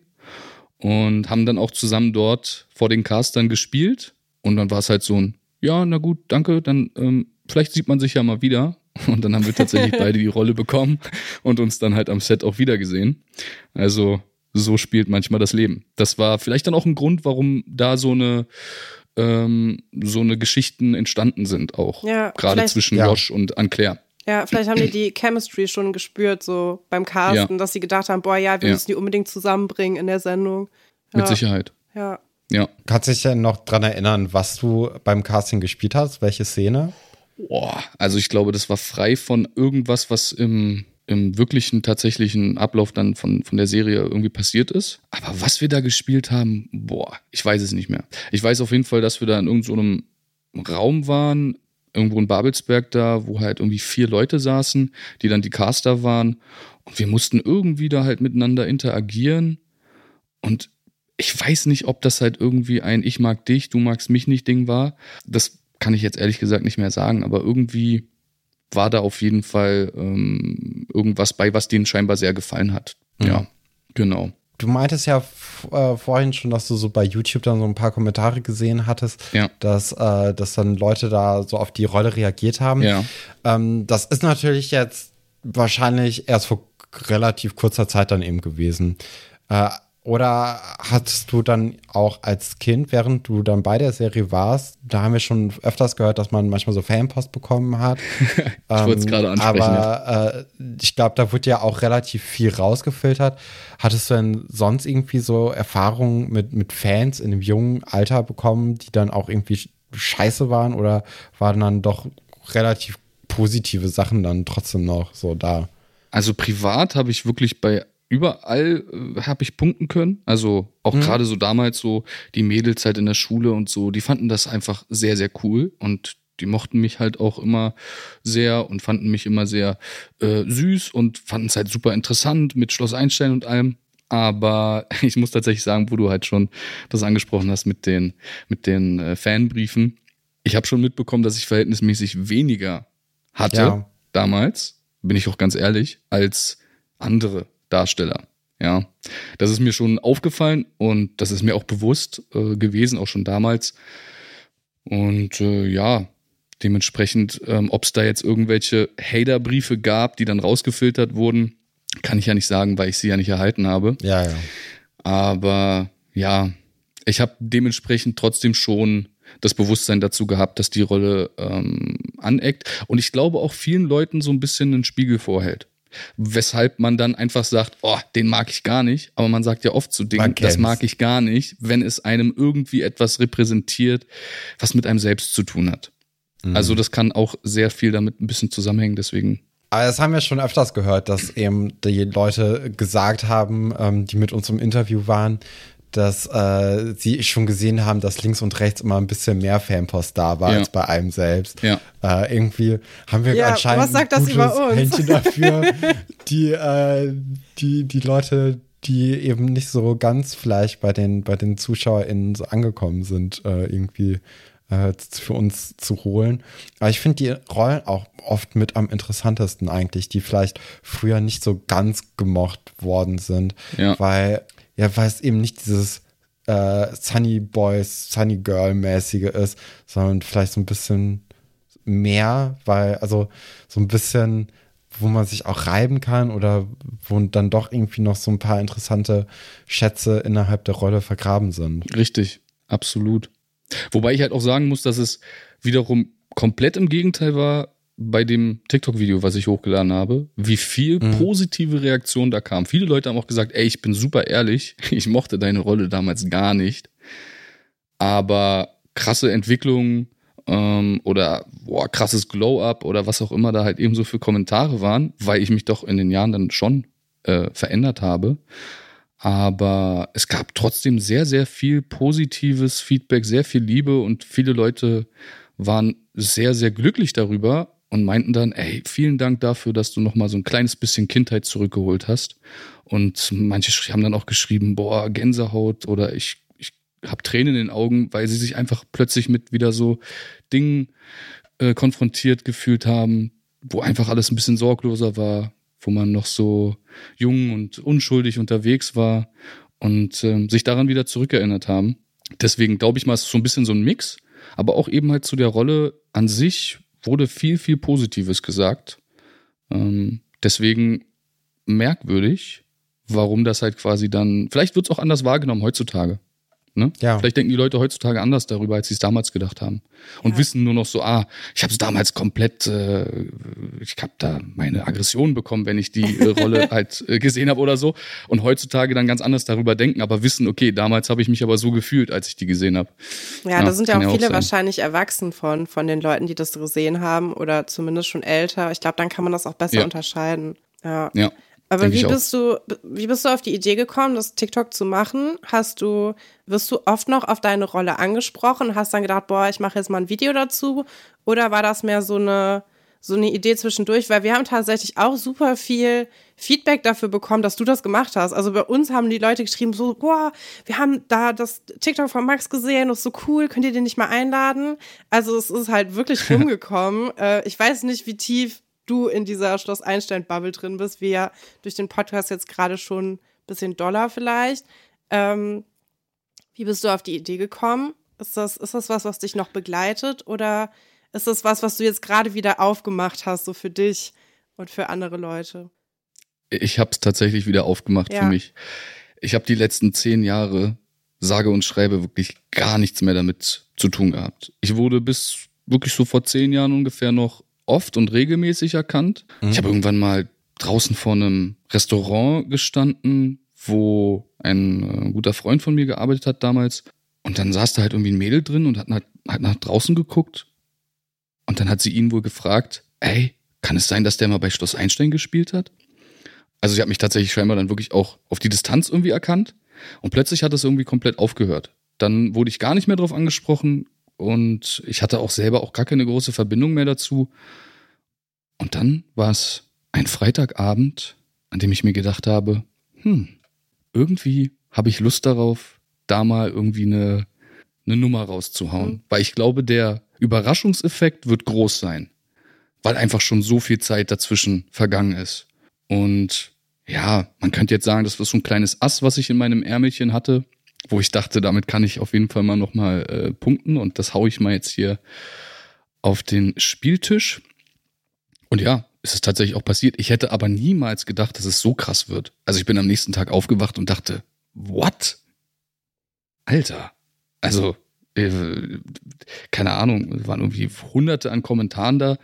und haben dann auch zusammen dort vor den Castern gespielt. Und dann war es halt so ein, ja, na gut, danke, dann ähm, vielleicht sieht man sich ja mal wieder. Und dann haben wir tatsächlich beide die Rolle bekommen und uns dann halt am Set auch wieder gesehen. Also so spielt manchmal das Leben. Das war vielleicht dann auch ein Grund, warum da so eine ähm, so eine Geschichten entstanden sind auch. Ja, Gerade zwischen ja. Josh und Anne-Claire. Ja, vielleicht haben die die Chemistry schon gespürt, so beim Casten, Ja. dass sie gedacht haben, boah, ja, wir Ja. müssen die unbedingt zusammenbringen in der Sendung. Ja. Mit Sicherheit. Ja. Ja. Kannst du dich denn noch dran erinnern, was du beim Casting gespielt hast? Welche Szene? Boah, also ich glaube, das war frei von irgendwas, was im im wirklichen, tatsächlichen Ablauf dann von, von der Serie irgendwie passiert ist. Aber was wir da gespielt haben, boah, ich weiß es nicht mehr. Ich weiß auf jeden Fall, dass wir da in irgendeinem so Raum waren, irgendwo in Babelsberg da, wo halt irgendwie vier Leute saßen, die dann die Caster waren. Und wir mussten irgendwie da halt miteinander interagieren. Und ich weiß nicht, ob das halt irgendwie ein Ich mag dich, du magst mich nicht Ding war. Das kann ich jetzt ehrlich gesagt nicht mehr sagen, aber irgendwie war da auf jeden Fall ähm, irgendwas bei, was denen scheinbar sehr gefallen hat. Mhm. Ja, genau. Du meintest ja äh, vorhin schon, dass du so bei YouTube dann so ein paar Kommentare gesehen hattest, ja. dass, äh, dass dann Leute da so auf die Rolle reagiert haben. Ja. Ähm, das ist natürlich jetzt wahrscheinlich erst vor relativ kurzer Zeit dann eben gewesen. Äh, oder hattest du dann auch als Kind, während du dann bei der Serie warst, da haben wir schon öfters gehört, dass man manchmal so Fanpost bekommen hat. ich ähm, wollte es gerade ansprechen. Aber äh, ich glaube, da wurde ja auch relativ viel rausgefiltert. Hattest du denn sonst irgendwie so Erfahrungen mit, mit Fans in einem jungen Alter bekommen, die dann auch irgendwie scheiße waren oder waren dann doch relativ positive Sachen dann trotzdem noch so da? Also privat habe ich wirklich bei überall äh, habe ich punkten können. Also auch mhm. gerade so damals so die Mädels halt in der Schule und so, die fanden das einfach sehr, sehr cool und die mochten mich halt auch immer sehr und fanden mich immer sehr äh, süß und fanden es halt super interessant mit Schloss Einstein und allem. Aber ich muss tatsächlich sagen, wo du halt schon das angesprochen hast mit den, mit den äh, Fanbriefen. Ich habe schon mitbekommen, dass ich verhältnismäßig weniger hatte ja. damals, bin ich auch ganz ehrlich, als andere Darsteller. Ja, das ist mir schon aufgefallen und das ist mir auch bewusst äh, gewesen, auch schon damals. Und äh, ja, dementsprechend, ähm, ob es da jetzt irgendwelche Hater-Briefe gab, die dann rausgefiltert wurden, kann ich ja nicht sagen, weil ich sie ja nicht erhalten habe. Ja, ja. Aber ja, ich habe dementsprechend trotzdem schon das Bewusstsein dazu gehabt, dass die Rolle ähm, aneckt. Und ich glaube auch vielen Leuten so ein bisschen einen Spiegel vorhält weshalb man dann einfach sagt, oh, den mag ich gar nicht. Aber man sagt ja oft zu Dingen, das mag ich gar nicht, wenn es einem irgendwie etwas repräsentiert, was mit einem selbst zu tun hat. Mhm. Also das kann auch sehr viel damit ein bisschen zusammenhängen, deswegen. Aber das haben wir schon öfters gehört, dass eben die Leute gesagt haben, ähm, die mit uns im Interview waren, dass äh, sie schon gesehen haben, dass links und rechts immer ein bisschen mehr Fanpost da war ja. als bei einem selbst. Ja. Äh, irgendwie haben wir ja, anscheinend was sagt das über uns? Händchen dafür, die, äh, die, die Leute, die eben nicht so ganz vielleicht bei den, bei den ZuschauerInnen so angekommen sind, äh, irgendwie äh, für uns zu holen. Aber ich finde die Rollen auch oft mit am interessantesten eigentlich, die vielleicht früher nicht so ganz gemocht worden sind, ja. weil ja, weil es eben nicht dieses äh, Sunny Boys, Sunny Girl mäßige ist, sondern vielleicht so ein bisschen mehr, weil, also so ein bisschen, wo man sich auch reiben kann oder wo dann doch irgendwie noch so ein paar interessante Schätze innerhalb der Rolle vergraben sind. Richtig, absolut. Wobei ich halt auch sagen muss, dass es wiederum komplett im Gegenteil war, bei dem TikTok-Video, was ich hochgeladen habe, wie viel mhm. positive Reaktion da kam. Viele Leute haben auch gesagt, ey, ich bin super ehrlich, ich mochte deine Rolle damals gar nicht. Aber krasse Entwicklung ähm, oder boah, krasses Glow-up oder was auch immer da halt eben so für Kommentare waren, weil ich mich doch in den Jahren dann schon äh, verändert habe. Aber es gab trotzdem sehr, sehr viel positives Feedback, sehr viel Liebe und viele Leute waren sehr, sehr glücklich darüber, und meinten dann, ey, vielen Dank dafür, dass du noch mal so ein kleines bisschen Kindheit zurückgeholt hast. Und manche haben dann auch geschrieben, boah, Gänsehaut oder ich, ich habe Tränen in den Augen, weil sie sich einfach plötzlich mit wieder so Dingen äh, konfrontiert gefühlt haben, wo einfach alles ein bisschen sorgloser war, wo man noch so jung und unschuldig unterwegs war und äh, sich daran wieder zurückerinnert haben. Deswegen glaube ich mal, es ist so ein bisschen so ein Mix, aber auch eben halt zu der Rolle an sich, wurde viel, viel Positives gesagt. Ähm, deswegen merkwürdig, warum das halt quasi dann, vielleicht wird es auch anders wahrgenommen heutzutage. Ne? Ja. Vielleicht denken die Leute heutzutage anders darüber, als sie es damals gedacht haben. Und ja. wissen nur noch so, ah, ich habe es damals komplett, äh, ich habe da meine Aggression bekommen, wenn ich die äh, Rolle halt äh, gesehen habe oder so. Und heutzutage dann ganz anders darüber denken, aber wissen, okay, damals habe ich mich aber so gefühlt, als ich die gesehen habe. Ja, ja, da sind ja auch viele auch wahrscheinlich erwachsen von, von den Leuten, die das gesehen haben oder zumindest schon älter. Ich glaube, dann kann man das auch besser unterscheiden. Ja. Ja. Aber Denk wie auch. bist du, wie bist du auf die Idee gekommen, das TikTok zu machen? Hast du, wirst du oft noch auf deine Rolle angesprochen hast dann gedacht, boah, ich mache jetzt mal ein Video dazu? Oder war das mehr so eine, so eine Idee zwischendurch? Weil wir haben tatsächlich auch super viel Feedback dafür bekommen, dass du das gemacht hast. Also bei uns haben die Leute geschrieben, so, boah, wir haben da das TikTok von Max gesehen, das ist so cool, könnt ihr den nicht mal einladen? Also es ist halt wirklich rumgekommen. äh, ich weiß nicht, wie tief du in dieser Schloss Einstein-Bubble drin bist, wie ja durch den Podcast jetzt gerade schon ein bisschen doller vielleicht. Ähm, wie bist du auf die Idee gekommen? Ist das, ist das was, was dich noch begleitet oder ist das was, was du jetzt gerade wieder aufgemacht hast, so für dich und für andere Leute? Ich habe es tatsächlich wieder aufgemacht Ja. für mich. Ich habe die letzten zehn Jahre, sage und schreibe, wirklich gar nichts mehr damit zu tun gehabt. Ich wurde bis wirklich so vor zehn Jahren ungefähr noch oft und regelmäßig erkannt. Ich habe irgendwann mal draußen vor einem Restaurant gestanden, wo ein äh, guter Freund von mir gearbeitet hat damals. Und dann saß da halt irgendwie ein Mädel drin und hat nach, hat nach draußen geguckt. Und dann hat sie ihn wohl gefragt, ey, kann es sein, dass der mal bei Schloss Einstein gespielt hat? Also sie hat mich tatsächlich scheinbar dann wirklich auch auf die Distanz irgendwie erkannt. Und plötzlich hat es irgendwie komplett aufgehört. Dann wurde ich gar nicht mehr drauf angesprochen und ich hatte auch selber auch gar keine große Verbindung mehr dazu. Und dann war es ein Freitagabend, an dem ich mir gedacht habe, hm, irgendwie habe ich Lust darauf, da mal irgendwie eine, eine Nummer rauszuhauen. Mhm. Weil ich glaube, der Überraschungseffekt wird groß sein. Weil einfach schon so viel Zeit dazwischen vergangen ist. Und ja, man könnte jetzt sagen, das war so ein kleines Ass, was ich in meinem Ärmelchen hatte, wo ich dachte, damit kann ich auf jeden Fall mal nochmal äh, punkten. Und das hau ich mal jetzt hier auf den Spieltisch. Und ja, es ist tatsächlich auch passiert. Ich hätte aber niemals gedacht, dass es so krass wird. Also ich bin am nächsten Tag aufgewacht und dachte, what? Alter. Also, äh, keine Ahnung, es waren irgendwie hunderte an Kommentaren da.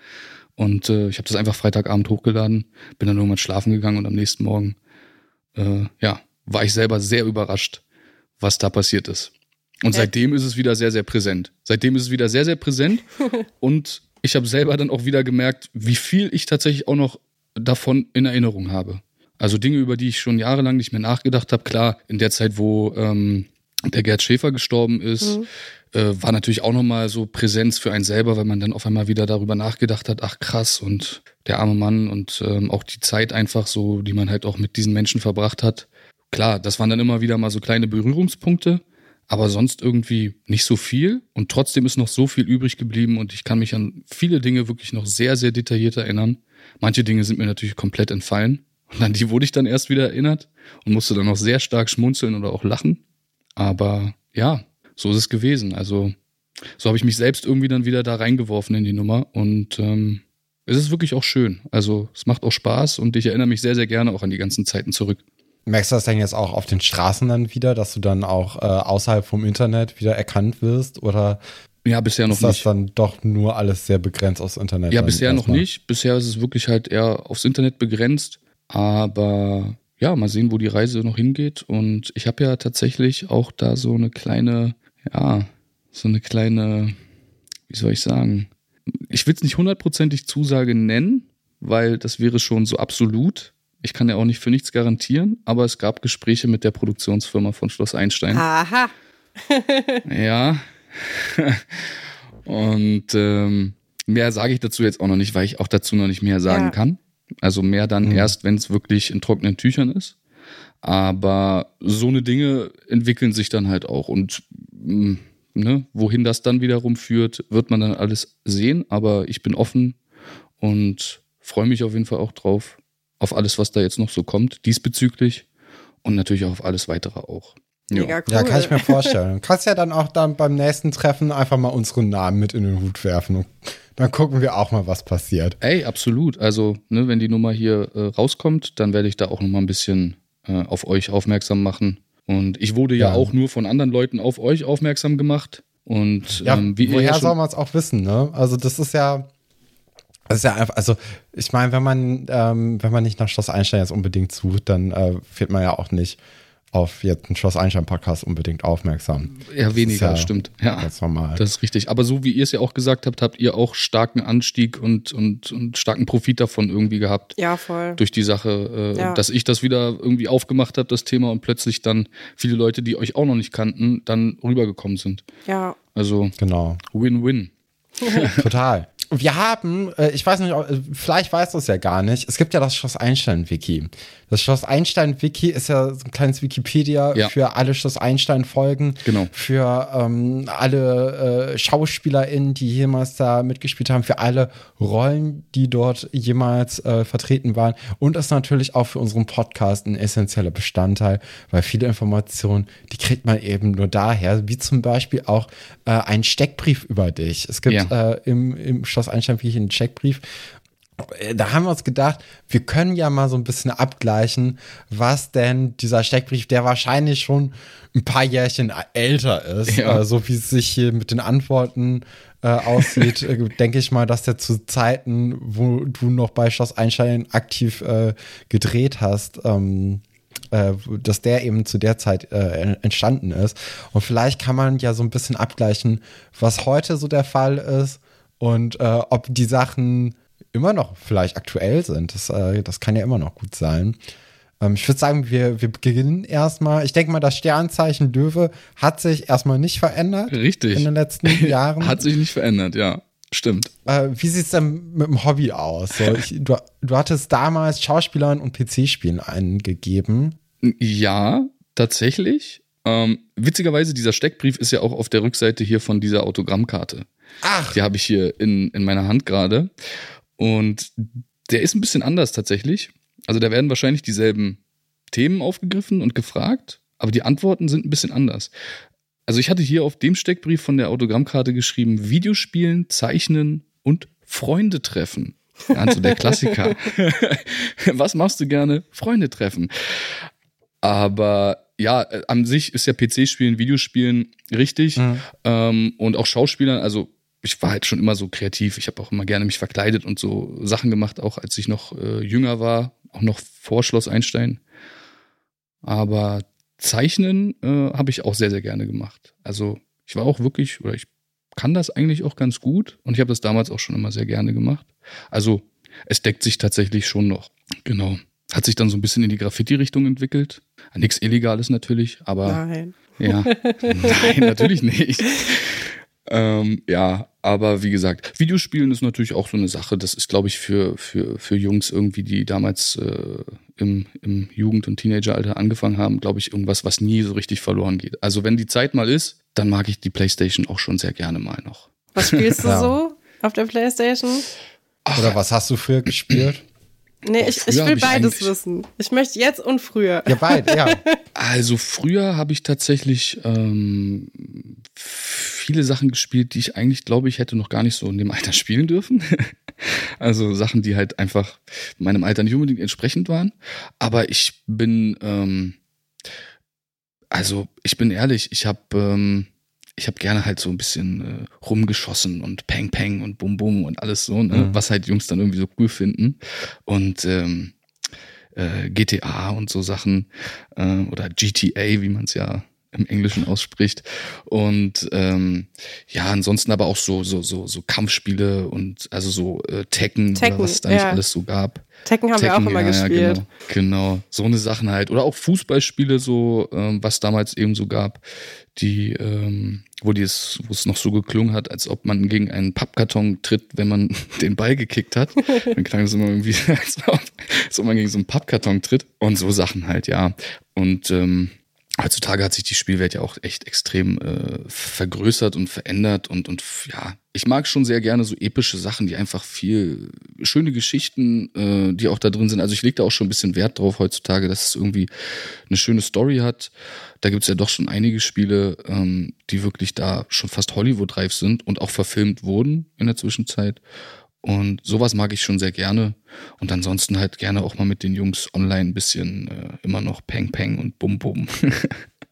Und äh, ich habe das einfach Freitagabend hochgeladen, bin dann irgendwann schlafen gegangen und am nächsten Morgen, äh, ja, war ich selber sehr überrascht, was da passiert ist. Und seitdem ist es wieder sehr, sehr präsent. Seitdem ist es wieder sehr, sehr präsent. und ich habe selber dann auch wieder gemerkt, wie viel ich tatsächlich auch noch davon in Erinnerung habe. Also Dinge, über die ich schon jahrelang nicht mehr nachgedacht habe. Klar, in der Zeit, wo ähm, der Gerd Schäfer gestorben ist, äh, war natürlich auch nochmal so Präsenz für einen selber, weil man dann auf einmal wieder darüber nachgedacht hat, ach krass, und der arme Mann und ähm, auch die Zeit einfach so, die man halt auch mit diesen Menschen verbracht hat. Klar, das waren dann immer wieder mal so kleine Berührungspunkte, aber sonst irgendwie nicht so viel. Und trotzdem ist noch so viel übrig geblieben und ich kann mich an viele Dinge wirklich noch sehr, sehr detailliert erinnern. Manche Dinge sind mir natürlich komplett entfallen. Und an die wurde ich dann erst wieder erinnert und musste dann noch sehr stark schmunzeln oder auch lachen. Aber ja, so ist es gewesen. Also so habe ich mich selbst irgendwie dann wieder da reingeworfen in die Nummer und ähm, es ist wirklich auch schön. Also es macht auch Spaß und ich erinnere mich sehr, sehr gerne auch an die ganzen Zeiten zurück. Merkst du das denn jetzt auch auf den Straßen dann wieder, dass du dann auch äh, außerhalb vom Internet wieder erkannt wirst? Oder Ja, bisher noch ist das nicht. dann doch nur alles sehr begrenzt aufs Internet? Ja, bisher noch nicht. Bisher ist es wirklich halt eher aufs Internet begrenzt. Aber ja, mal sehen, wo die Reise noch hingeht. Und ich habe ja tatsächlich auch da so eine kleine, ja, so eine kleine, wie soll ich sagen? Ich will es nicht hundertprozentig Zusage nennen, weil das wäre schon so absolut. Ich kann ja auch nicht für nichts garantieren, aber es gab Gespräche mit der Produktionsfirma von Schloss Einstein. Aha. Ja. Und ähm, mehr sage ich dazu jetzt auch noch nicht, weil ich auch dazu noch nicht mehr sagen Ja. kann. Also mehr dann Mhm. erst, wenn es wirklich in trockenen Tüchern ist. Aber so eine Dinge entwickeln sich dann halt auch. Und mh, ne, wohin das dann wiederum führt, wird man dann alles sehen. Aber ich bin offen und freue mich auf jeden Fall auch drauf, auf alles, was da jetzt noch so kommt, diesbezüglich. Und natürlich auch auf alles weitere auch. Ja. Mega cool. Ja, kann ich mir vorstellen. Du kannst ja dann auch dann beim nächsten Treffen einfach mal unseren Namen mit in den Hut werfen. Und dann gucken wir auch mal, was passiert. Ey, absolut. Also, ne, wenn die Nummer hier äh, rauskommt, dann werde ich da auch noch mal ein bisschen äh, auf euch aufmerksam machen. Und ich wurde ja, Ja. auch nur von anderen Leuten auf euch aufmerksam gemacht. Und Ja, ähm, wie ihr woher soll man es auch wissen, ne? Also das ist ja, das ist ja einfach, also ich meine, wenn man, ähm, wenn man nicht nach Schloss Einstein jetzt unbedingt sucht, dann äh, wird man ja auch nicht auf jetzt einen Schloss Einstein Podcast unbedingt aufmerksam. Ja, weniger, das stimmt. Ja, ganz normal. Das ist richtig. Aber so wie ihr es ja auch gesagt habt, habt ihr auch starken Anstieg und, und, und starken Profit davon irgendwie gehabt. Ja, voll. Durch die Sache, äh, ja. dass ich das wieder irgendwie aufgemacht habe, das Thema, und plötzlich dann viele Leute, die euch auch noch nicht kannten, dann rübergekommen sind. Ja. Also, genau. Win-win. Total wir haben, äh, ich weiß nicht, vielleicht weißt du es ja gar nicht, es gibt ja das Schloss Einstein-Wiki. Das Schloss Einstein-Wiki ist ja so ein kleines Wikipedia ja. für alle Schloss Einstein-Folgen, genau. für ähm, alle äh, SchauspielerInnen, die jemals da mitgespielt haben, für alle Rollen, die dort jemals äh, vertreten waren und ist natürlich auch für unseren Podcast ein essentieller Bestandteil, weil viele Informationen, die kriegt man eben nur daher, wie zum Beispiel auch äh, ein Steckbrief über dich. Es gibt ja. äh, im, im Schloss Einstein-Wiki einen Steckbrief da haben wir uns gedacht, wir können ja mal so ein bisschen abgleichen, was denn dieser Steckbrief, der wahrscheinlich schon ein paar Jährchen älter ist, ja. äh, so wie es sich hier mit den Antworten äh, aussieht, äh, denke ich mal, dass der zu Zeiten, wo du noch bei Schloss Einstein aktiv äh, gedreht hast, ähm, äh, dass der eben zu der Zeit entstanden ist. Und vielleicht kann man ja so ein bisschen abgleichen, was heute so der Fall ist und ob die Sachen immer noch vielleicht aktuell sind. Das, äh, das kann ja immer noch gut sein. Ähm, ich würde sagen, wir, wir beginnen erstmal. Ich denke mal, das Sternzeichen Löwe hat sich erstmal nicht verändert. Richtig. In den letzten Jahren. hat sich nicht verändert, ja. Stimmt. Äh, wie sieht es denn mit dem Hobby aus? So, ich, du, du hattest damals Schauspielern und PC-Spielen eingegeben. Ja, tatsächlich. Ähm, witzigerweise, dieser Steckbrief ist ja auch auf der Rückseite hier von dieser Autogrammkarte. Ach. Die habe ich hier in, in meiner Hand gerade. Und der ist ein bisschen anders tatsächlich. Also da werden wahrscheinlich dieselben Themen aufgegriffen und gefragt, aber die Antworten sind ein bisschen anders. Also ich hatte hier auf dem Steckbrief von der Autogrammkarte geschrieben, Videospielen, Zeichnen und Freunde treffen. Also der Klassiker. Was machst du gerne? Freunde treffen. Aber ja, äh, an sich ist ja PC-Spielen, Videospielen richtig. Mhm. Ähm, und auch Schauspielern, also ich war halt schon immer so kreativ. Ich habe auch immer gerne mich verkleidet und so Sachen gemacht, auch als ich noch äh, jünger war, auch noch vor Schloss Einstein. Aber Zeichnen äh, habe ich auch sehr, sehr gerne gemacht. Also ich war auch wirklich, oder ich kann das eigentlich auch ganz gut und ich habe das damals auch schon immer sehr gerne gemacht. Also es deckt sich tatsächlich schon noch. Genau. Hat sich dann so ein bisschen in die Graffiti-Richtung entwickelt. Nichts Illegales natürlich, aber. Nein. Ja. Nein, natürlich nicht. Ähm, ja, aber wie gesagt, Videospielen ist natürlich auch so eine Sache. Das ist, glaube ich, für, für, für Jungs irgendwie, die damals äh, im, im Jugend- und Teenageralter angefangen haben, glaube ich, irgendwas, was nie so richtig verloren geht. Also wenn die Zeit mal ist, dann mag ich die Playstation auch schon sehr gerne mal noch. Was spielst du ja. so auf der Playstation? Oder was hast du früher gespielt? Nee, ich, ich will beides ich wissen. Ich möchte jetzt und früher. Ja, beide, ja. Also früher habe ich tatsächlich ähm, viele Sachen gespielt, die ich eigentlich glaube ich hätte noch gar nicht so in dem Alter spielen dürfen. also Sachen, die halt einfach meinem Alter nicht unbedingt entsprechend waren. Aber ich bin, ähm, also ich bin ehrlich, ich habe ähm, ich habe gerne halt so ein bisschen äh, rumgeschossen und Peng Peng und Bum Bum und alles so, ne? Mhm. was halt Jungs dann irgendwie so cool finden. Und ähm, äh, GTA und so Sachen äh, oder GTA, wie man es ja im Englischen ausspricht. Und ähm, ja, ansonsten aber auch so, so, so, so Kampfspiele und also so äh, Tekken, Tekken oder was es da ja. nicht alles so gab. Tekken haben Tekken, wir auch immer ja, gespielt. Genau, genau, so eine Sachen halt. Oder auch Fußballspiele, so, ähm, was damals eben so gab, die, ähm, wo die es, wo es noch so geklungen hat, als ob man gegen einen Pappkarton tritt, wenn man den Ball gekickt hat. Dann klang es immer irgendwie, als ob, als ob man gegen so einen Pappkarton tritt. Und so Sachen halt, ja. Und ähm, heutzutage hat sich die Spielwelt ja auch echt extrem äh, vergrößert und verändert und und ja, ich mag schon sehr gerne so epische Sachen, die einfach viel schöne Geschichten, äh, die auch da drin sind. Also ich lege da auch schon ein bisschen Wert drauf heutzutage, dass es irgendwie eine schöne Story hat. Da gibt's ja doch schon einige Spiele, ähm, die wirklich da schon fast Hollywood-reif sind und auch verfilmt wurden in der Zwischenzeit. Und sowas mag ich schon sehr gerne. Und ansonsten halt gerne auch mal mit den Jungs online ein bisschen äh, immer noch Peng Peng und Bum Bum.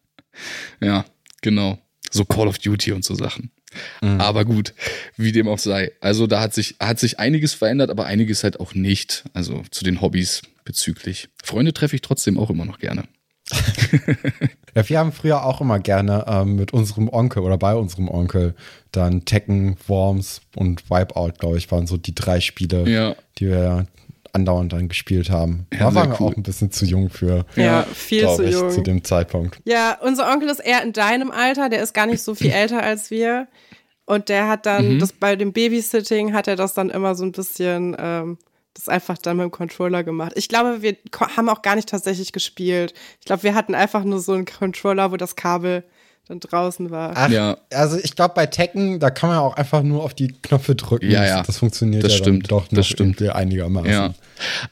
ja, genau. So Call of Duty und so Sachen. Mhm. Aber gut, wie dem auch sei. Also da hat sich, hat sich einiges verändert, aber einiges halt auch nicht. Also zu den Hobbys bezüglich. Freunde treffe ich trotzdem auch immer noch gerne. ja, wir haben früher auch immer gerne ähm, mit unserem Onkel oder bei unserem Onkel dann Tekken, Worms und Wipeout, glaube ich, waren so die drei Spiele, Ja. die wir andauernd dann gespielt haben. Ja, da waren wir cool. auch ein bisschen zu jung für, Ja, viel zu ich, jung. zu dem Zeitpunkt. Ja, unser Onkel ist eher in deinem Alter, der ist gar nicht so viel älter als wir. Und der hat dann, Mhm. das bei dem Babysitting hat er das dann immer so ein bisschen, ähm, das einfach dann mit dem Controller gemacht. Ich glaube, wir haben auch gar nicht tatsächlich gespielt. Ich glaube, wir hatten einfach nur so einen Controller, wo das Kabel dann draußen war. Ach, Ja. also ich glaube, bei Tekken, da kann man auch einfach nur auf die Knöpfe drücken. Ja, ja. Das funktioniert Das ja stimmt, dann doch noch das stimmt. einigermaßen. Ja.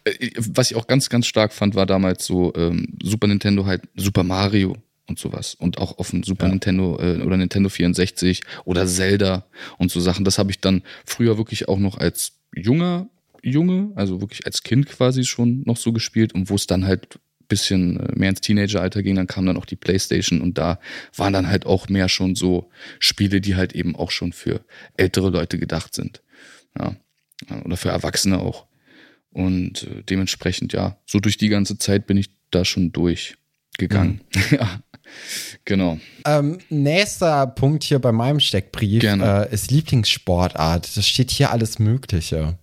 Äh, Was ich auch ganz, ganz stark fand, war damals so ähm, Super Nintendo halt Super Mario und sowas. Und auch auf dem Super Ja. Nintendo äh, oder Nintendo 64 oder Zelda und so Sachen. Das habe ich dann früher wirklich auch noch als junger Junge, also wirklich als Kind quasi schon noch so gespielt und wo es dann halt bisschen äh, mehr ins Teenageralter ging, dann kam dann auch die Playstation und da waren dann halt auch mehr schon so Spiele, die halt eben auch schon für ältere Leute gedacht sind. Ja. Oder für Erwachsene auch. Und äh, dementsprechend, ja, so durch die ganze Zeit bin ich da schon durchgegangen. ja, genau. Ähm, nächster Punkt hier bei meinem Steckbrief äh, ist Lieblingssportart. Das steht hier alles Mögliche.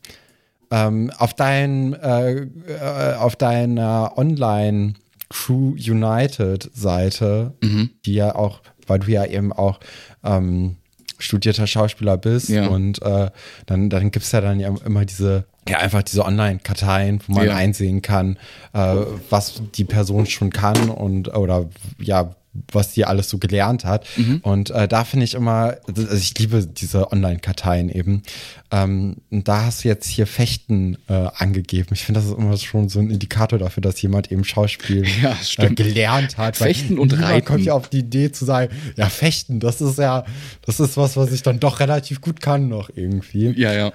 Ähm, auf dein, äh, äh, auf deiner Online Crew United Seite, Mhm. die ja auch, weil du ja eben auch ähm, studierter Schauspieler bist Ja. und äh, dann, dann gibt es ja dann ja immer diese, ja einfach diese Online-Karteien, wo man Ja. einsehen kann, äh, was die Person schon kann und oder ja, was die alles so gelernt hat. Mhm. Und äh, da finde ich immer, also ich liebe diese Online-Karteien eben. Ähm, und da hast du jetzt hier Fechten äh, angegeben. Ich finde, das ist immer schon so ein Indikator dafür, dass jemand eben Schauspiel Ja, äh, gelernt hat. Fechten und Reiten. kommt ja auf die Idee zu sagen, ja, Fechten, das ist ja, das ist was, was ich dann doch relativ gut kann noch irgendwie. Ja, ja.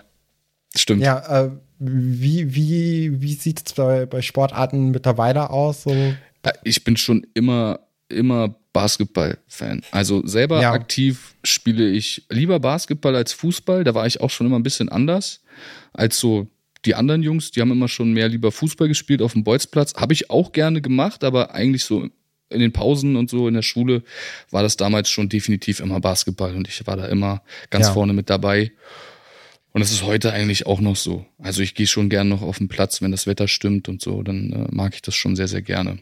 Stimmt. Ja, äh, wie, wie, wie sieht es bei, bei Sportarten mittlerweile aus? So? Äh, Ich bin schon immer, immer Basketball-Fan. Also selber Ja. aktiv spiele ich lieber Basketball als Fußball. Da war ich auch schon immer ein bisschen anders als so die anderen Jungs. Die haben immer schon mehr lieber Fußball gespielt auf dem Bolzplatz. Habe ich auch gerne gemacht, aber eigentlich so in den Pausen und so in der Schule war das damals schon definitiv immer Basketball und ich war da immer ganz Ja. vorne mit dabei. Und das ist heute eigentlich auch noch so. Also ich gehe schon gern noch auf den Platz, wenn das Wetter stimmt und so, dann äh, mag ich das schon sehr, sehr gerne.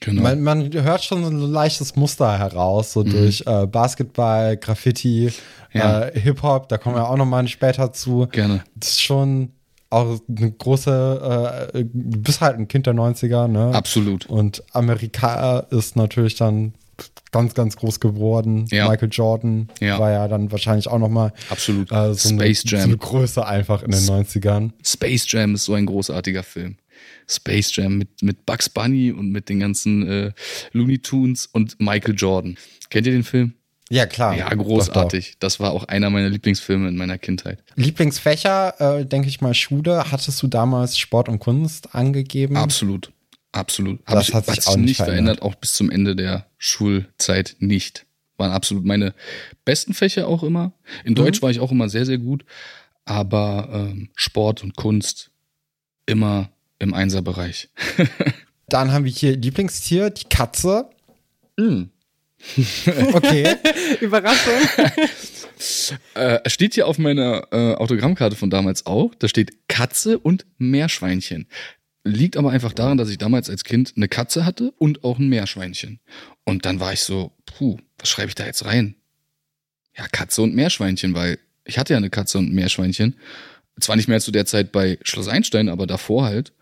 Genau. Man, man hört schon so ein leichtes Muster heraus, so durch äh, Basketball, Graffiti, Mhm. Ja. äh, Hip-Hop, da kommen wir auch nochmal später zu. Gerne. Das ist schon auch eine große, äh, du bist halt ein Kind der 90er, ne? Absolut. Und Amerika ist natürlich dann ganz, ganz groß geworden. Ja. Michael Jordan Ja. war ja dann wahrscheinlich auch nochmal Absolut. äh, so, eine, Space so eine Jam. Größe einfach in den 90ern. Space Jam ist so ein großartiger Film. Space Jam mit, mit Bugs Bunny und mit den ganzen äh, Looney Tunes und Michael Jordan. Kennt ihr den Film? Ja, klar. ja, Ah, Doch, großartig. Das war auch einer meiner Lieblingsfilme in meiner Kindheit. Doch. Lieblingsfächer, äh, denke ich mal, Schule. Hattest du damals Sport und Kunst angegeben? Absolut. Absolut. Hab Das ich, hat sich auch nicht verändert. verändert, auch bis zum Ende der Schulzeit nicht. Waren absolut meine besten Fächer auch immer. In Deutsch war ich auch immer sehr, sehr gut. Aber ähm, Sport und Kunst immer im Einserbereich. Dann haben wir hier Lieblingstier, die Katze. Mm. Okay. Überraschung. Äh, es steht hier auf meiner äh, Autogrammkarte von damals auch, da steht Katze und Meerschweinchen. Liegt aber einfach daran, dass ich damals als Kind eine Katze hatte und auch ein Meerschweinchen. Und dann war ich so, puh, was schreibe ich da jetzt rein? Ja, Katze und Meerschweinchen, weil ich hatte ja eine Katze und ein Meerschweinchen. Zwar nicht mehr zu der Zeit bei Schloss Einstein, aber davor halt.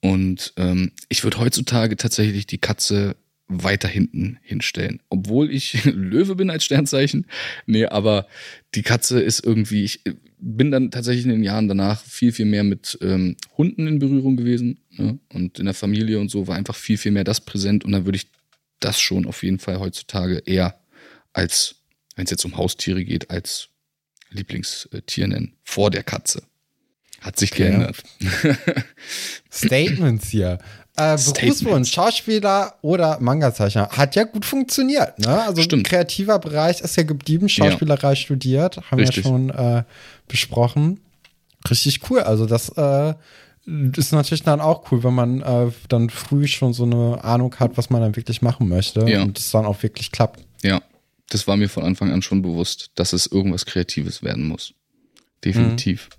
Und ähm, ich würde heutzutage tatsächlich die Katze weiter hinten hinstellen. Obwohl ich Löwe bin als Sternzeichen. Nee, aber die Katze ist irgendwie, ich bin dann tatsächlich in den Jahren danach viel, viel mehr mit ähm, Hunden in Berührung gewesen. Ne? Und in der Familie und so war einfach viel, viel mehr das präsent. Und dann würde ich das schon auf jeden Fall heutzutage eher als, wenn es jetzt um Haustiere geht, als Lieblingstier nennen. Vor der Katze. Hat sich geändert. Statements hier. Äh. Berufswunsch, Schauspieler oder Manga-Zeichner. Hat ja gut funktioniert, ne? Also Stimmt. kreativer Bereich ist ja geblieben, Schauspielerei studiert, haben Richtig. wir schon äh, besprochen. Richtig cool. Also das äh, ist natürlich dann auch cool, wenn man äh, dann früh schon so eine Ahnung hat, was man dann wirklich machen möchte Ja. und es dann auch wirklich klappt. Ja, das war mir von Anfang an schon bewusst, dass es irgendwas Kreatives werden muss. Definitiv.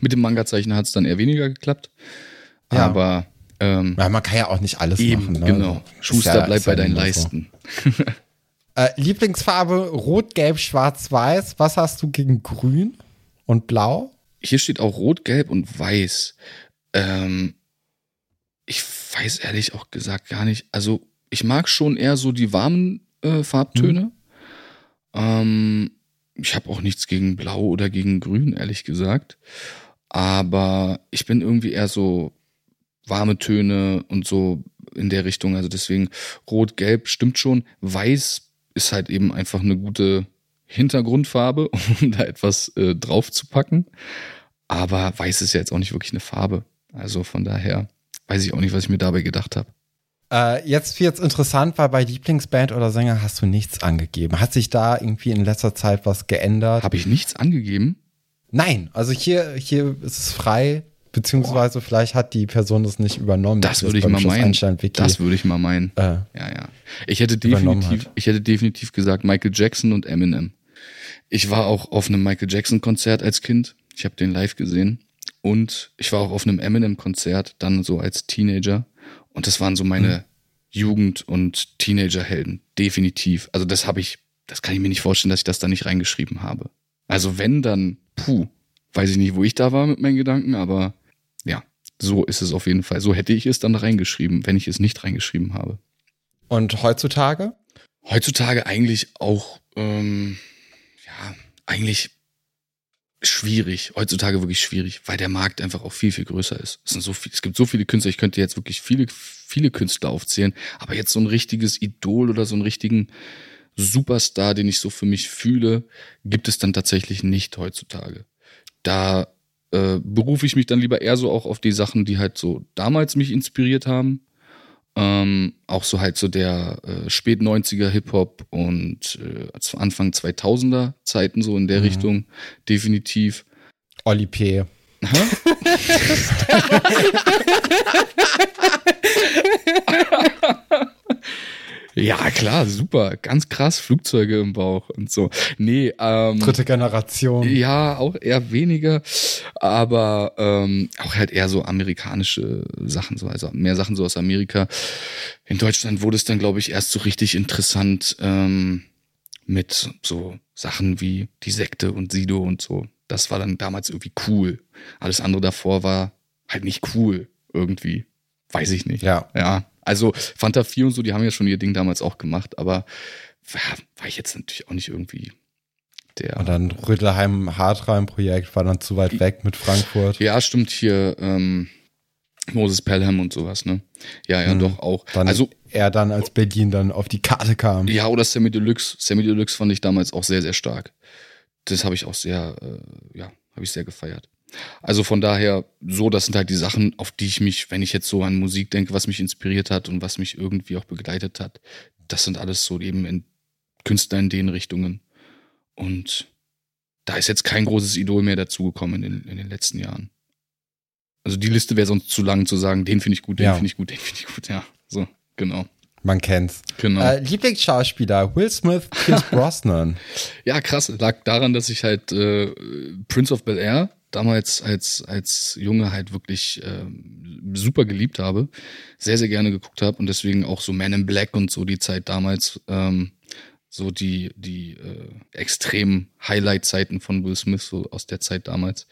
Mit dem Manga-Zeichen hat es dann eher weniger geklappt. Ja. Aber ähm, Ja, man kann ja auch nicht alles eben, machen. Ne? genau. Schuster, ja- bleib bei deinen immer so. Leisten. Äh, Lieblingsfarbe Rot, Gelb, Schwarz, Weiß. Was hast du gegen Grün und Blau? Hier steht auch Rot, Gelb und Weiß. Ähm, ich weiß ehrlich auch gesagt gar nicht. Also ich mag schon eher so die warmen äh, Farbtöne. Ähm, ich habe auch nichts gegen Blau oder gegen Grün, ehrlich gesagt. Aber ich bin irgendwie eher so warme Töne und so in der Richtung. Also deswegen Rot, Gelb stimmt schon. Weiß ist halt eben einfach eine gute Hintergrundfarbe, um da etwas äh, drauf zu packen. Aber weiß ist ja jetzt auch nicht wirklich eine Farbe. Also von daher weiß ich auch nicht, was ich mir dabei gedacht habe. Äh, jetzt wird's interessant, weil bei Lieblingsband oder Sänger hast du nichts angegeben. Hat sich da irgendwie in letzter Zeit was geändert? Habe ich nichts angegeben? Nein, also hier, hier ist es frei, beziehungsweise vielleicht hat die Person das nicht übernommen. Das würde ich mal meinen. Das würde ich mal meinen. äh, Ja, ja. Ich hätte definitiv, ich hätte definitiv gesagt Michael Jackson und Eminem. Ich war auch auf einem Michael Jackson Konzert als Kind. Ich habe den live gesehen. Und ich war auch auf einem Eminem Konzert, dann so als Teenager. Und das waren so meine Mhm. Jugend- und Teenagerhelden. Definitiv. Also das habe ich, das kann ich mir nicht vorstellen, dass ich das da nicht reingeschrieben habe. Also wenn, dann, puh, weiß ich nicht, wo ich da war mit meinen Gedanken, aber ja, so ist es auf jeden Fall. So hätte ich es dann reingeschrieben, wenn ich es nicht reingeschrieben habe. Und heutzutage? Heutzutage eigentlich auch, ähm, ja, eigentlich schwierig. Heutzutage wirklich schwierig, weil der Markt einfach auch viel, viel größer ist. Es, sind so viel, es gibt so viele Künstler, ich könnte jetzt wirklich viele, viele Künstler aufzählen, aber jetzt so ein richtiges Idol oder so einen richtigen Superstar, den ich so für mich fühle, gibt es dann tatsächlich nicht heutzutage. Da äh, berufe ich mich dann lieber eher so auch auf die Sachen, die halt so damals mich inspiriert haben. Ähm, auch so halt so der äh, spät 90er Hip-Hop und äh, zu Anfang 2000er Zeiten so in der Mhm. Richtung definitiv. Oli P. Ja, klar, super. Ganz krass, Flugzeuge im Bauch und so. Nee, ähm. Dritte Generation. Ja, auch eher weniger, aber ähm, auch halt eher so amerikanische Sachen, so, also mehr Sachen so aus Amerika. In Deutschland wurde es dann, glaube ich, erst so richtig interessant ähm, mit so Sachen wie die Sekte und Sido und so. Das war dann damals irgendwie cool. Alles andere davor war halt nicht cool irgendwie. Weiß ich nicht. Ja. Ja, also Fanta 4 und so, die haben ja schon ihr Ding damals auch gemacht, aber war ich jetzt natürlich auch nicht irgendwie der. Und dann Rödelheim Hartreim-Projekt war dann zu weit weg mit Frankfurt. Ja, stimmt hier ähm, Moses Pelham und sowas, ne? Ja, ja, Mhm. doch auch. Dann also er dann als Berlin dann auf die Karte kam. ja, oder Sammy Deluxe. Sammy Deluxe fand ich damals auch sehr, sehr stark. Das habe ich auch sehr, äh, ja, habe ich sehr gefeiert. Also von daher, so, das sind halt die Sachen, auf die ich mich, wenn ich jetzt so an Musik denke, was mich inspiriert hat und was mich irgendwie auch begleitet hat, das sind alles so eben in Künstler in den Richtungen. Und da ist jetzt kein großes Idol mehr dazugekommen in den, in den letzten Jahren. Also die Liste wäre sonst zu lang zu sagen, den finde ich gut, den Ja. finde ich gut, den finde ich gut, ja. So, genau. Man kennt's. Genau. Äh, Lieblingsschauspieler Will Smith, Pierce Brosnan. Ja, krass. Lag daran, dass ich halt äh, Prince of Bel Air damals als, als Junge halt wirklich ähm, super geliebt habe, sehr, sehr gerne geguckt habe und deswegen auch so Man in Black und so die Zeit damals, ähm, so die, die äh, extremen Highlight-Zeiten von Will Smith, so aus der Zeit damals,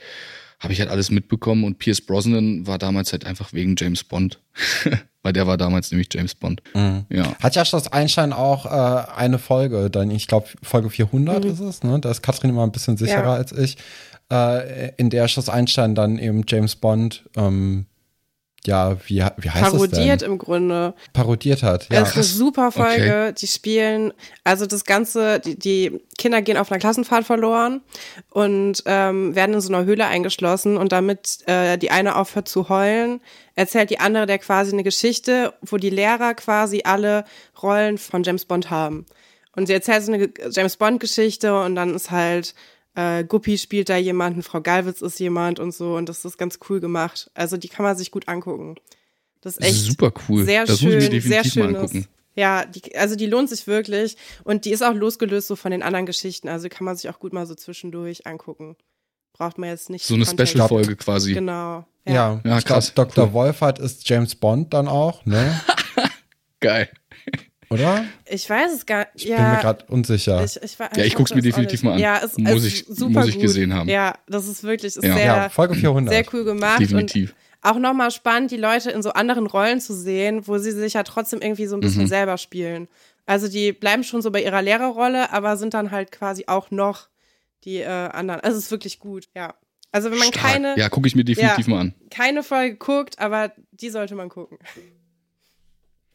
habe ich halt alles mitbekommen und Pierce Brosnan war damals halt einfach wegen James Bond. Weil der war damals nämlich James Bond. Ja. Hat ja Schloss Einstein auch äh, eine Folge, dann ich glaube Folge 400 ist es, ne? Da ist Katrin immer ein bisschen sicherer Ja. als ich, äh, in der Schloss Einstein dann eben James Bond, ähm, ja, wie, wie heißt Parodiert es denn? im Grunde. Parodiert hat. Ja, Es ist eine super Folge. Okay. Die spielen, also das Ganze, die, die Kinder gehen auf einer Klassenfahrt verloren und ähm, werden in so einer Höhle eingeschlossen und damit äh, die eine aufhört zu heulen, erzählt die andere der quasi eine Geschichte, wo die Lehrer quasi alle Rollen von James Bond haben. Und sie erzählt so eine James Bond Geschichte und dann ist halt äh, Guppi spielt da jemanden, Frau Galwitz ist jemand und so und das ist ganz cool gemacht. Also die kann man sich gut angucken. Das ist echt Super cool. sehr das schön, muss ich mir sehr schön. angucken. Ja, die, also die lohnt sich wirklich und die ist auch losgelöst so von den anderen Geschichten. Also kann man sich auch gut mal so zwischendurch angucken. Braucht man jetzt nicht So eine. Special-Folge quasi. Genau. Ja, Ja. ja krass. Dr. Wolfert ist James Bond dann auch, ne? Geil. Oder? Ich weiß es gar nicht. Ich bin mir gerade unsicher. Ich, ich, Ja, ich guck's mir definitiv mal an. Ja, es, Muss es ich- ist super muss ich gut. gesehen haben. Ja, das ist wirklich ist Ja. sehr, ja, Folge 400. sehr cool gemacht. Definitiv. Und auch nochmal spannend, die Leute in so anderen Rollen zu sehen, wo sie sich ja trotzdem irgendwie so ein Mhm. bisschen selber spielen. Also die bleiben schon so bei ihrer Lehrerrolle, aber sind dann halt quasi auch noch die äh, anderen. Also es ist wirklich gut, ja. Also wenn man Stark. keine, Ja, gucke ich mir definitiv Ja. mal an. keine Folge guckt, aber die sollte man gucken.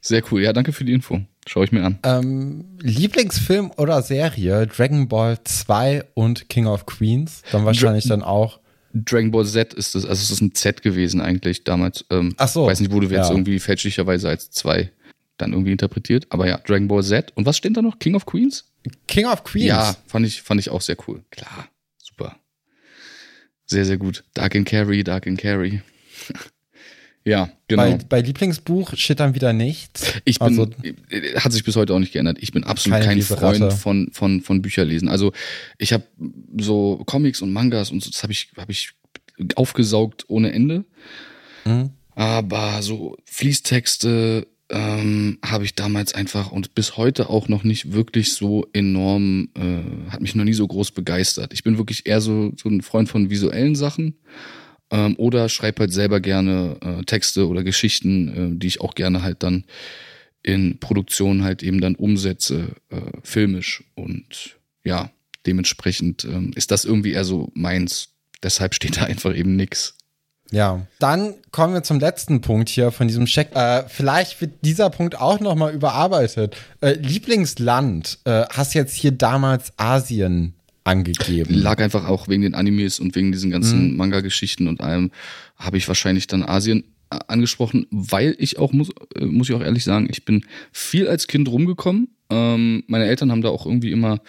Sehr cool. Ja, danke für die Info. Schaue ich mir an. Ähm, Lieblingsfilm oder Serie? Dragon Ball 2 und King of Queens. Dann wahrscheinlich dann auch. Dragon Ball Z ist das, also es ist ein Z gewesen eigentlich damals. Ähm, Ach so. Weiß nicht, wurde jetzt Ja. irgendwie fälschlicherweise als zwei dann irgendwie interpretiert. Aber ja, Dragon Ball Z. Und was steht da noch? King of Queens? King of Queens. Ja, fand ich, fand ich auch sehr cool. Klar, super. Sehr, sehr gut. Dark and Carry, Dark and Carry. ja, genau. Bei, bei Lieblingsbuch steht dann wieder nichts. Ich bin, Also- äh, hat sich bis heute auch nicht geändert. Ich bin absolut kein. Freund von, von, von Bücherlesen. Also ich habe so Comics und Mangas und so, das habe ich, hab ich aufgesaugt ohne Ende. Mhm. Aber so Fließtexte ähm, habe ich damals einfach und bis heute auch noch nicht wirklich so enorm, äh, hat mich noch nie so groß begeistert. Ich bin wirklich eher so, so ein Freund von visuellen Sachen ähm, oder schreibe halt selber gerne äh, Texte oder Geschichten, äh, die ich auch gerne halt dann in Produktion halt eben dann umsetze, äh, filmisch. Und ja, dementsprechend ähm, ist das irgendwie eher so meins. Deshalb steht da einfach eben nix. Ja. Dann kommen wir zum letzten Punkt hier von diesem Check. Äh, vielleicht wird dieser Punkt auch nochmal überarbeitet. Äh, Lieblingsland. Äh, hast jetzt hier damals Asien angegeben. Lag einfach auch wegen den Animes und wegen diesen ganzen Manga-Geschichten und allem, habe ich wahrscheinlich dann Asien äh, angesprochen, weil ich auch, muss, äh, muss ich auch ehrlich sagen, ich bin viel als Kind rumgekommen. Ähm, meine Eltern haben da auch irgendwie immer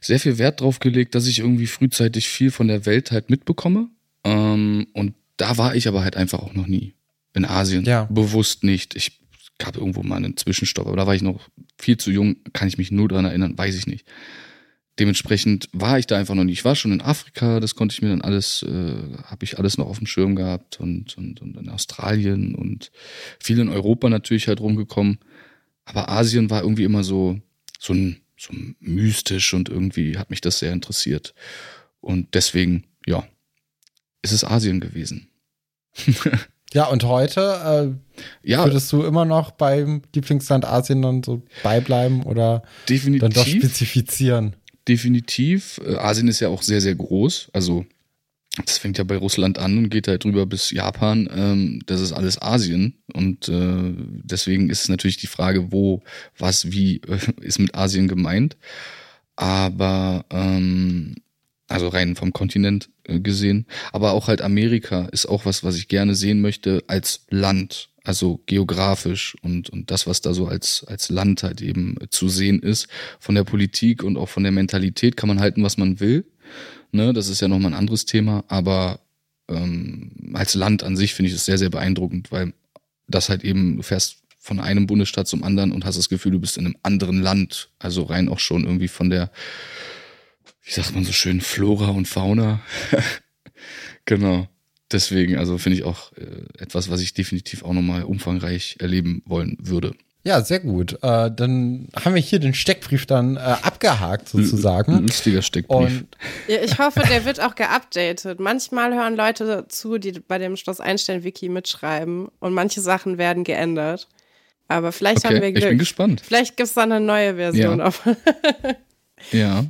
sehr viel Wert drauf gelegt, dass ich irgendwie frühzeitig viel von der Welt halt mitbekomme. Ähm, und da war ich aber halt einfach auch noch nie. In Asien. Ja. Bewusst nicht. Ich gab irgendwo mal einen Zwischenstopp, aber da war ich noch viel zu jung, kann ich mich nur dran erinnern, weiß ich nicht. Dementsprechend war ich da einfach noch nicht. Ich war schon in Afrika, das konnte ich mir dann alles, äh, habe ich alles noch auf dem Schirm gehabt und, und, und in Australien und viel in Europa natürlich halt rumgekommen. Aber Asien war irgendwie immer so, so, ein, so mystisch und irgendwie hat mich das sehr interessiert. Und deswegen, ja, ist es Asien gewesen. Ja, und heute äh, Ja, würdest du immer noch beim Lieblingsland Asien dann so beibleiben oder dann doch definitiv. spezifizieren? Definitiv. Äh, Asien ist ja auch sehr, sehr groß. Also das fängt ja bei Russland an und geht halt drüber bis Japan. Ähm, das ist alles Asien. Und äh, deswegen ist natürlich die Frage, wo, was, wie äh, ist mit Asien gemeint. Aber ähm, also rein vom Kontinent äh, gesehen. Aber auch halt Amerika ist auch was, was ich gerne sehen möchte als Land. Also geografisch und, und das, was da so als, als Land halt eben zu sehen ist. Von der Politik und auch von der Mentalität kann man halten, was man will. Ne, das ist ja nochmal ein anderes Thema. Aber ähm, als Land an sich finde ich es sehr, sehr beeindruckend, weil das halt eben, du fährst von einem Bundesstaat zum anderen und hast das Gefühl, du bist in einem anderen Land. Also rein auch schon irgendwie von der, wie sagt man so schön, Flora und Fauna. genau. Deswegen, also finde ich auch äh, etwas, was ich definitiv auch nochmal umfangreich erleben wollen würde. Ja, sehr gut. Äh, dann haben wir hier den Steckbrief dann äh, abgehakt Ein sozusagen. lustiger Steckbrief. Und Ja, ich hoffe, der wird auch geupdatet. Manchmal hören Leute zu, die bei dem Schloss Einstein-Wiki mitschreiben und manche Sachen werden geändert. Aber vielleicht haben wir okay, ich bin Glück. gespannt. Vielleicht gibt es dann eine neue Version. Ja. Auf. Ja.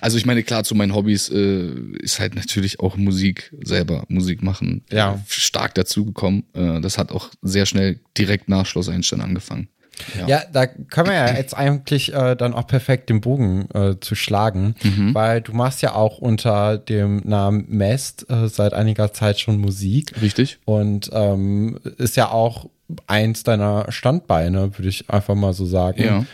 Also ich meine, klar, zu meinen Hobbys äh, ist halt natürlich auch Musik, selber Musik machen, Ja. äh, stark dazugekommen. Äh, das hat auch sehr schnell direkt nach Schloss Einstein angefangen. Ja, da können wir ja jetzt eigentlich äh, dann auch perfekt den Bogen äh, zu schlagen, Mhm. weil du machst ja auch unter dem Namen Mest äh, seit einiger Zeit schon Musik Richtig? und ähm, ist ja auch eins deiner Standbeine, würde ich einfach mal so sagen. Ja.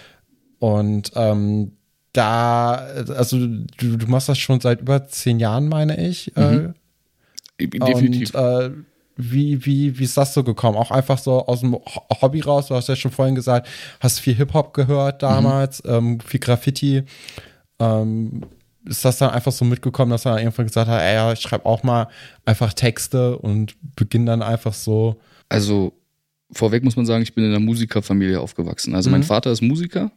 Und ähm, da, also du, du machst das schon seit über zehn Jahren, meine ich. Mhm. Äh, Definitiv. Und, äh, wie, wie, wie ist das so gekommen? Auch einfach so aus dem Hobby raus, du hast ja schon vorhin gesagt, hast viel Hip-Hop gehört damals, mhm. ähm, viel Graffiti. Ähm, ist das dann einfach so mitgekommen, dass er irgendwann gesagt hat, ey, ja, ich schreibe auch mal einfach Texte und beginne dann einfach so. Also vorweg muss man sagen, ich bin in einer Musikerfamilie aufgewachsen. Also mhm. mein Vater ist Musiker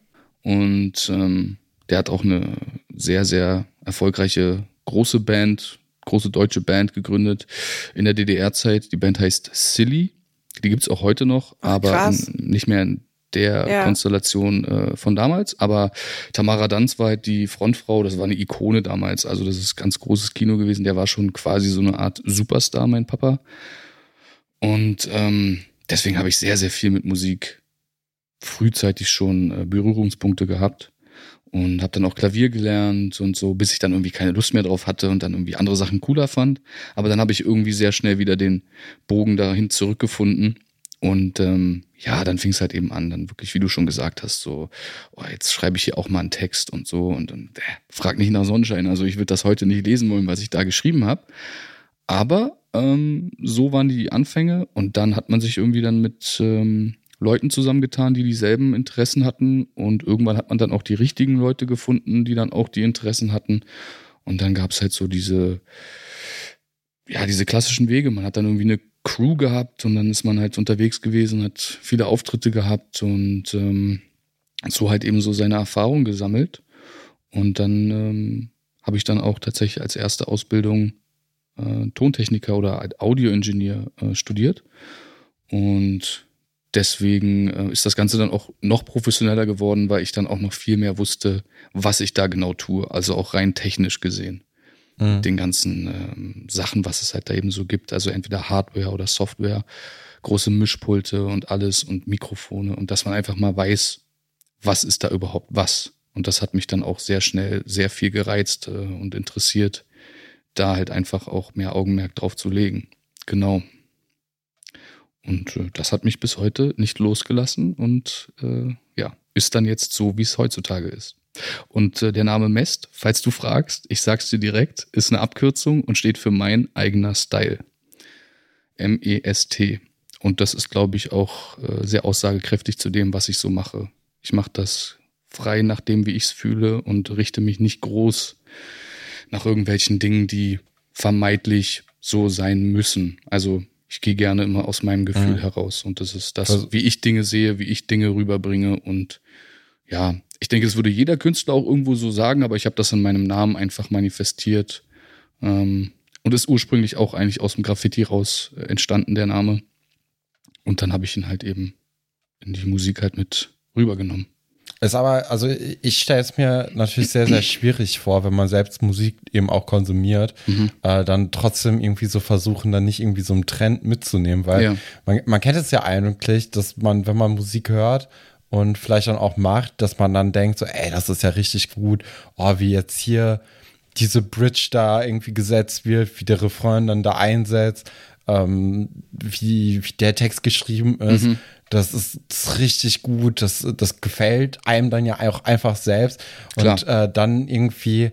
und ähm, der hat auch eine sehr, sehr erfolgreiche große Band, große deutsche Band gegründet in der DDR-Zeit. Die Band heißt Silly. Die gibt es auch heute noch, aber in, nicht mehr in der ja. Konstellation äh, von damals. Aber Tamara Danz war halt die Frontfrau, das war eine Ikone damals. Also das ist ganz großes Kino gewesen. Der war schon quasi so eine Art Superstar, mein Papa. Und ähm, deswegen habe ich sehr, sehr viel mit Musik frühzeitig schon äh, Berührungspunkte gehabt und habe dann auch Klavier gelernt und so, bis ich dann irgendwie keine Lust mehr drauf hatte und dann irgendwie andere Sachen cooler fand. Aber dann habe ich irgendwie sehr schnell wieder den Bogen dahin zurückgefunden. Und ähm, ja, dann fing es halt eben an, dann wirklich, wie du schon gesagt hast, so, oh, jetzt schreibe ich hier auch mal einen Text und so und dann äh, frag nicht nach Sonnenschein. Also ich würde das heute nicht lesen wollen, was ich da geschrieben habe. Aber ähm, so waren die Anfänge und dann hat man sich irgendwie dann mit ähm, Leuten zusammengetan, die dieselben Interessen hatten. Und irgendwann hat man dann auch die richtigen Leute gefunden, die dann auch die Interessen hatten. Und dann gab es halt so diese, ja, diese klassischen Wege. Man hat dann irgendwie eine Crew gehabt und dann ist man halt unterwegs gewesen, hat viele Auftritte gehabt und ähm, so halt eben so seine Erfahrung gesammelt. Und dann ähm, habe ich dann auch tatsächlich als erste Ausbildung äh, Tontechniker oder Audioingenieur äh, studiert. Und deswegen äh, ist das Ganze dann auch noch professioneller geworden, weil ich dann auch noch viel mehr wusste, was ich da genau tue. Also auch rein technisch gesehen. Mhm. Den ganzen ähm, Sachen, was es halt da eben so gibt. Also entweder Hardware oder Software, große Mischpulte und alles und Mikrofone und dass man einfach mal weiß, was ist da überhaupt was. Und das hat mich dann auch sehr schnell sehr viel gereizt äh, und interessiert, da halt einfach auch mehr Augenmerk drauf zu legen. Genau. Und äh, das hat mich bis heute nicht losgelassen und äh, ja, ist dann jetzt so, wie es heutzutage ist. Und äh, der Name Mest, falls du fragst, ich sag's dir direkt, ist eine Abkürzung und steht für mein eigener Style. M-E-S-T. Und das ist, glaube ich, auch äh, sehr aussagekräftig zu dem, was ich so mache. Ich mache das frei nach dem, wie ich es fühle und richte mich nicht groß nach irgendwelchen Dingen, die vermeintlich so sein müssen. Also ich gehe gerne immer aus meinem Gefühl mhm. heraus und das ist das, also, wie ich Dinge sehe, wie ich Dinge rüberbringe und ja, ich denke, es würde jeder Künstler auch irgendwo so sagen, aber ich habe das in meinem Namen einfach manifestiert ähm, und ist ursprünglich auch eigentlich aus dem Graffiti raus äh, entstanden, der Name. Und dann habe ich ihn halt eben in die Musik halt mit rübergenommen. Ist aber, also ich stelle es mir natürlich sehr, sehr schwierig vor, wenn man selbst Musik eben auch konsumiert, mhm. äh, dann trotzdem irgendwie so versuchen, dann nicht irgendwie so einen Trend mitzunehmen, weil ja. man, man kennt es ja eigentlich, dass man, wenn man Musik hört und vielleicht dann auch macht, dass man dann denkt, so, ey, das ist ja richtig gut, oh, wie jetzt hier diese Bridge da irgendwie gesetzt wird, wie der Refrain dann da einsetzt, ähm, wie, wie der Text geschrieben ist. Mhm das ist, das ist richtig gut, das, das gefällt einem dann ja auch einfach selbst. Und äh, dann irgendwie,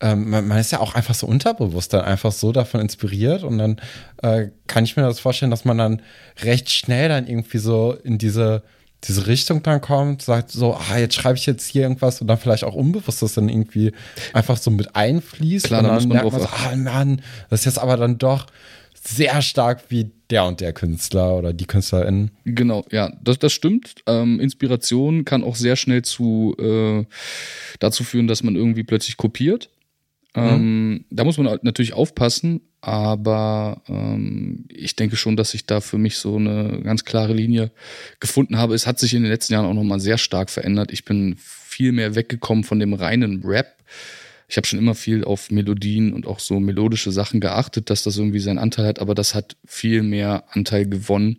ähm, man, man, ist ja auch einfach so unterbewusst dann einfach so davon inspiriert und dann äh, kann ich mir das vorstellen, dass man dann recht schnell dann irgendwie so in diese diese Richtung dann kommt, sagt so, ah, jetzt schreibe ich jetzt hier irgendwas und dann vielleicht auch unbewusst das dann irgendwie einfach so mit einfließt. Klar, und dann, dann merkt man so, ah Mann, das ist jetzt aber dann doch sehr stark wie der und der Künstler oder die Künstlerin. Genau, ja, das, das stimmt. Ähm, Inspiration kann auch sehr schnell zu äh, dazu führen, dass man irgendwie plötzlich kopiert. Mhm. Ähm, da muss man halt natürlich aufpassen, aber ähm, ich denke schon, dass ich da für mich so eine ganz klare Linie gefunden habe. Es hat sich in den letzten Jahren auch nochmal sehr stark verändert. Ich bin viel mehr weggekommen von dem reinen Rap ich habe schon immer viel auf Melodien und auch so melodische Sachen geachtet, dass das irgendwie seinen Anteil hat, aber das hat viel mehr Anteil gewonnen.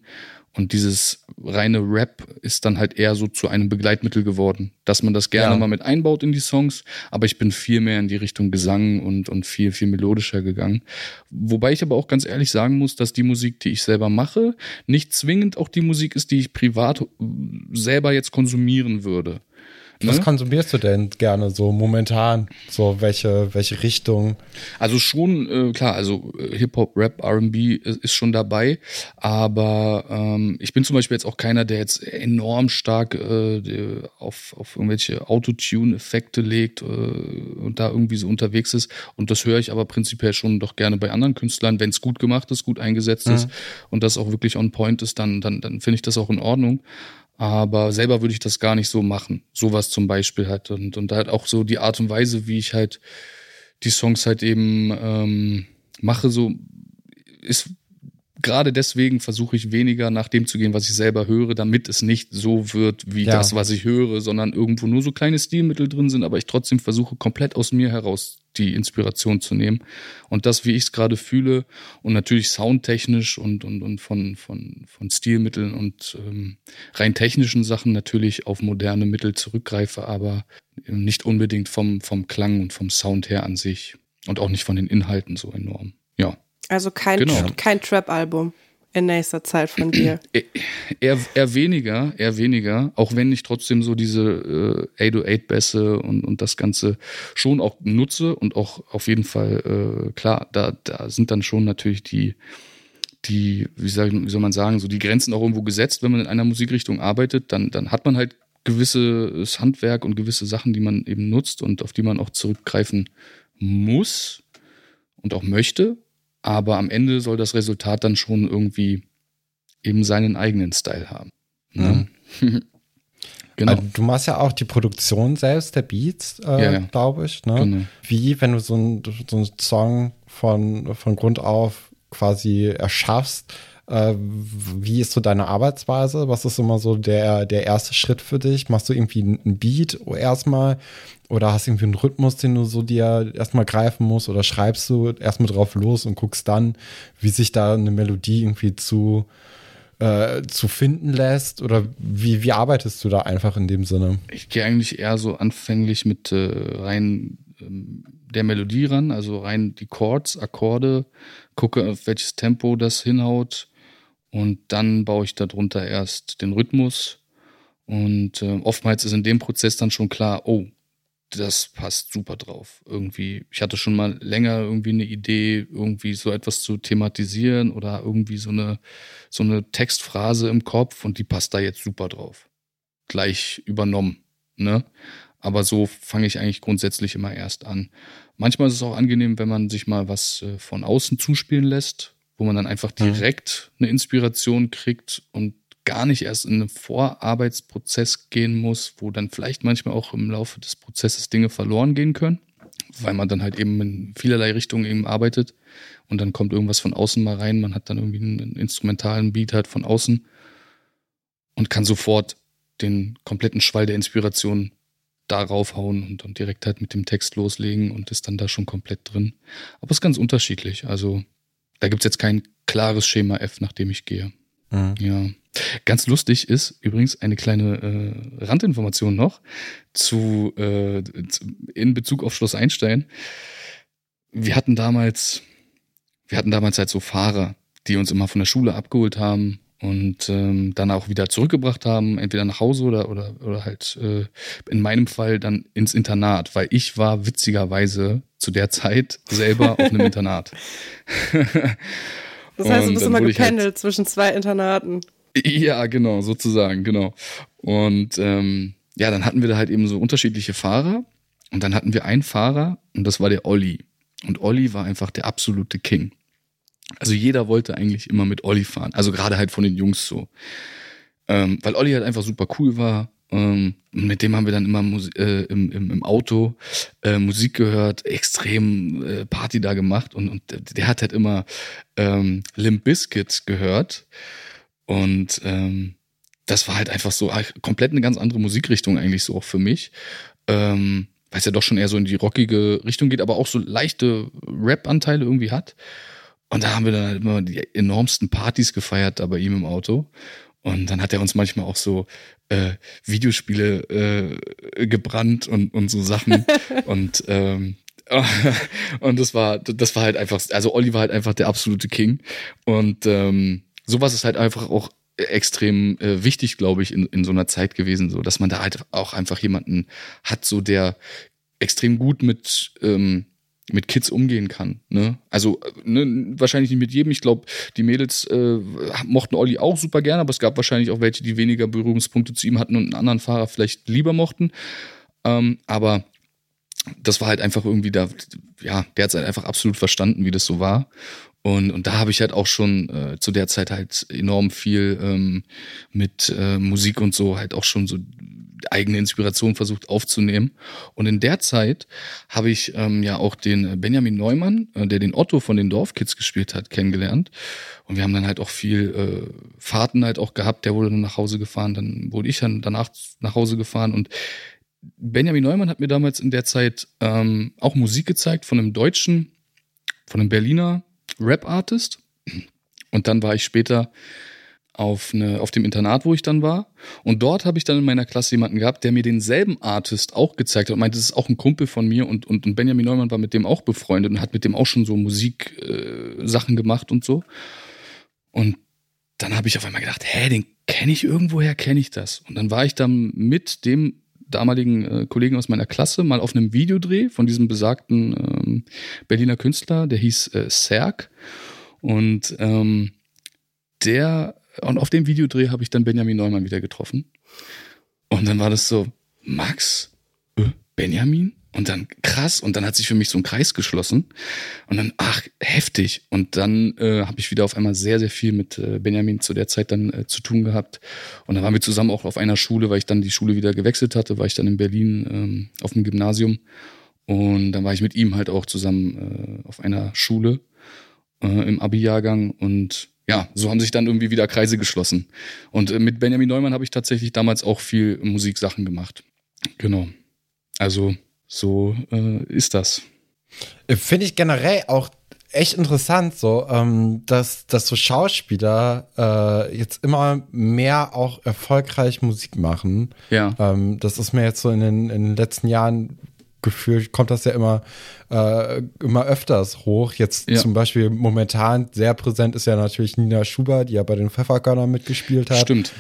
Und dieses reine Rap ist dann halt eher so zu einem Begleitmittel geworden, dass man das gerne ja. mal mit einbaut in die Songs, aber ich bin viel mehr in die Richtung Gesang und, und viel, viel melodischer gegangen. Wobei ich aber auch ganz ehrlich sagen muss, dass die Musik, die ich selber mache, nicht zwingend auch die Musik ist, die ich privat selber jetzt konsumieren würde. Was ne? konsumierst du denn gerne so momentan? So welche, welche Richtung? Also schon, äh, klar, also äh, Hip-Hop, Rap, RB ist, ist schon dabei. Aber ähm, ich bin zum Beispiel jetzt auch keiner, der jetzt enorm stark äh, auf, auf irgendwelche Autotune-Effekte legt äh, und da irgendwie so unterwegs ist. Und das höre ich aber prinzipiell schon doch gerne bei anderen Künstlern. Wenn es gut gemacht ist, gut eingesetzt mhm. ist und das auch wirklich on point ist, dann, dann, dann finde ich das auch in Ordnung. Aber selber würde ich das gar nicht so machen. Sowas zum Beispiel halt. Und, und halt auch so die Art und Weise, wie ich halt die Songs halt eben ähm, mache, so ist gerade deswegen versuche ich weniger nach dem zu gehen, was ich selber höre, damit es nicht so wird wie ja. das, was ich höre, sondern irgendwo nur so kleine Stilmittel drin sind, aber ich trotzdem versuche komplett aus mir heraus die Inspiration zu nehmen und das, wie ich es gerade fühle und natürlich soundtechnisch und und und von von von Stilmitteln und ähm, rein technischen Sachen natürlich auf moderne Mittel zurückgreife, aber nicht unbedingt vom vom Klang und vom Sound her an sich und auch nicht von den Inhalten so enorm. Ja. Also kein, genau. kein Trap-Album in nächster Zeit von dir. Eher, eher weniger, eher weniger, auch wenn ich trotzdem so diese äh, 808-Bässe und, und das Ganze schon auch nutze und auch auf jeden Fall, äh, klar, da, da sind dann schon natürlich die, die, wie, sag, wie soll man sagen, so die Grenzen auch irgendwo gesetzt, wenn man in einer Musikrichtung arbeitet, dann, dann hat man halt gewisses Handwerk und gewisse Sachen, die man eben nutzt und auf die man auch zurückgreifen muss und auch möchte. Aber am Ende soll das Resultat dann schon irgendwie eben seinen eigenen Style haben. Ne? Mhm. genau. Also du machst ja auch die Produktion selbst der Beats, äh, ja, ja. glaube ich. Ne? Genau. Wie, wenn du so, ein, so einen Song von, von Grund auf quasi erschaffst, äh, wie ist so deine Arbeitsweise? Was ist immer so der, der erste Schritt für dich? Machst du irgendwie einen Beat erstmal oder hast du irgendwie einen Rhythmus, den du so dir erstmal greifen musst? Oder schreibst du erstmal drauf los und guckst dann, wie sich da eine Melodie irgendwie zu, äh, zu finden lässt? Oder wie, wie arbeitest du da einfach in dem Sinne? Ich gehe eigentlich eher so anfänglich mit äh, rein ähm, der Melodie ran, also rein die Chords, Akkorde, gucke, auf welches Tempo das hinhaut. Und dann baue ich darunter erst den Rhythmus. Und äh, oftmals ist in dem Prozess dann schon klar, oh, das passt super drauf. Irgendwie, ich hatte schon mal länger irgendwie eine Idee, irgendwie so etwas zu thematisieren oder irgendwie so eine, so eine Textphrase im Kopf und die passt da jetzt super drauf. Gleich übernommen, ne? Aber so fange ich eigentlich grundsätzlich immer erst an. Manchmal ist es auch angenehm, wenn man sich mal was äh, von außen zuspielen lässt, wo man dann einfach mhm. direkt eine Inspiration kriegt und gar nicht erst in einen Vorarbeitsprozess gehen muss, wo dann vielleicht manchmal auch im Laufe des Prozesses Dinge verloren gehen können, weil man dann halt eben in vielerlei Richtungen eben arbeitet und dann kommt irgendwas von außen mal rein, man hat dann irgendwie einen instrumentalen Beat halt von außen und kann sofort den kompletten Schwall der Inspiration darauf hauen und, und direkt halt mit dem Text loslegen und ist dann da schon komplett drin. Aber es ist ganz unterschiedlich. Also da gibt's jetzt kein klares Schema F, nach dem ich gehe. Mhm. Ja. Ganz lustig ist übrigens eine kleine äh, Randinformation noch zu, äh, in Bezug auf Schloss Einstein. Wir hatten damals, wir hatten damals halt so Fahrer, die uns immer von der Schule abgeholt haben und ähm, dann auch wieder zurückgebracht haben, entweder nach Hause oder oder oder halt äh, in meinem Fall dann ins Internat, weil ich war witzigerweise zu der Zeit selber auf einem Internat. das heißt, du bist immer halt gependelt halt, zwischen zwei Internaten. Ja, genau, sozusagen, genau. Und ähm, ja, dann hatten wir da halt eben so unterschiedliche Fahrer. Und dann hatten wir einen Fahrer und das war der Olli. Und Olli war einfach der absolute King. Also jeder wollte eigentlich immer mit Olli fahren. Also gerade halt von den Jungs so. Ähm, weil Olli halt einfach super cool war. Ähm, mit dem haben wir dann immer Musi äh, im, im, im Auto äh, Musik gehört, extrem äh, Party da gemacht und, und der hat halt immer ähm, Limp Bizkit gehört. Und ähm, das war halt einfach so komplett eine ganz andere Musikrichtung eigentlich so auch für mich. Ähm, weil es ja doch schon eher so in die rockige Richtung geht, aber auch so leichte Rap-Anteile irgendwie hat. Und da haben wir dann halt immer die enormsten Partys gefeiert da bei ihm im Auto. Und dann hat er uns manchmal auch so äh, Videospiele äh, gebrannt und, und so Sachen. und ähm, und das war das war halt einfach, also Olli war halt einfach der absolute King. Und ähm, sowas ist halt einfach auch extrem äh, wichtig, glaube ich, in, in so einer Zeit gewesen, so dass man da halt auch einfach jemanden hat, so der extrem gut mit ähm, mit Kids umgehen kann. Ne? Also ne, wahrscheinlich nicht mit jedem. Ich glaube, die Mädels äh, mochten Olli auch super gerne, aber es gab wahrscheinlich auch welche, die weniger Berührungspunkte zu ihm hatten und einen anderen Fahrer vielleicht lieber mochten. Ähm, aber das war halt einfach irgendwie da, ja, der hat es halt einfach absolut verstanden, wie das so war. Und, und da habe ich halt auch schon äh, zu der Zeit halt enorm viel ähm, mit äh, Musik und so halt auch schon so eigene Inspiration versucht aufzunehmen. Und in der Zeit habe ich ähm, ja auch den Benjamin Neumann, äh, der den Otto von den Dorfkids gespielt hat, kennengelernt. Und wir haben dann halt auch viel äh, Fahrten halt auch gehabt. Der wurde dann nach Hause gefahren, dann wurde ich dann danach nach Hause gefahren und Benjamin Neumann hat mir damals in der Zeit ähm, auch Musik gezeigt von einem deutschen, von einem Berliner Rap-Artist. Und dann war ich später auf, eine, auf dem Internat, wo ich dann war. Und dort habe ich dann in meiner Klasse jemanden gehabt, der mir denselben Artist auch gezeigt hat und meinte, das ist auch ein Kumpel von mir und, und, und Benjamin Neumann war mit dem auch befreundet und hat mit dem auch schon so Musiksachen äh, gemacht und so. Und dann habe ich auf einmal gedacht, hä, den kenne ich irgendwoher, kenne ich das. Und dann war ich dann mit dem damaligen äh, Kollegen aus meiner Klasse mal auf einem Videodreh von diesem besagten ähm, Berliner Künstler, der hieß äh, Serg. Und ähm, der, und auf dem Videodreh habe ich dann Benjamin Neumann wieder getroffen. Und dann war das so, Max, äh, Benjamin? Und dann krass, und dann hat sich für mich so ein Kreis geschlossen. Und dann, ach, heftig. Und dann äh, habe ich wieder auf einmal sehr, sehr viel mit äh, Benjamin zu der Zeit dann äh, zu tun gehabt. Und dann waren wir zusammen auch auf einer Schule, weil ich dann die Schule wieder gewechselt hatte, war ich dann in Berlin ähm, auf dem Gymnasium. Und dann war ich mit ihm halt auch zusammen äh, auf einer Schule äh, im Abi-Jahrgang. Und ja, so haben sich dann irgendwie wieder Kreise geschlossen. Und äh, mit Benjamin Neumann habe ich tatsächlich damals auch viel Musiksachen gemacht. Genau. Also so äh, ist das. Finde ich generell auch echt interessant, so, ähm, dass, dass so Schauspieler äh, jetzt immer mehr auch erfolgreich Musik machen. Ja. Ähm, das ist mir jetzt so in den, in den letzten Jahren gefühlt, kommt das ja immer, äh, immer öfters hoch. Jetzt ja. zum Beispiel momentan sehr präsent ist ja natürlich Nina Schuber, die ja bei den Pfefferkörnern mitgespielt hat. Stimmt.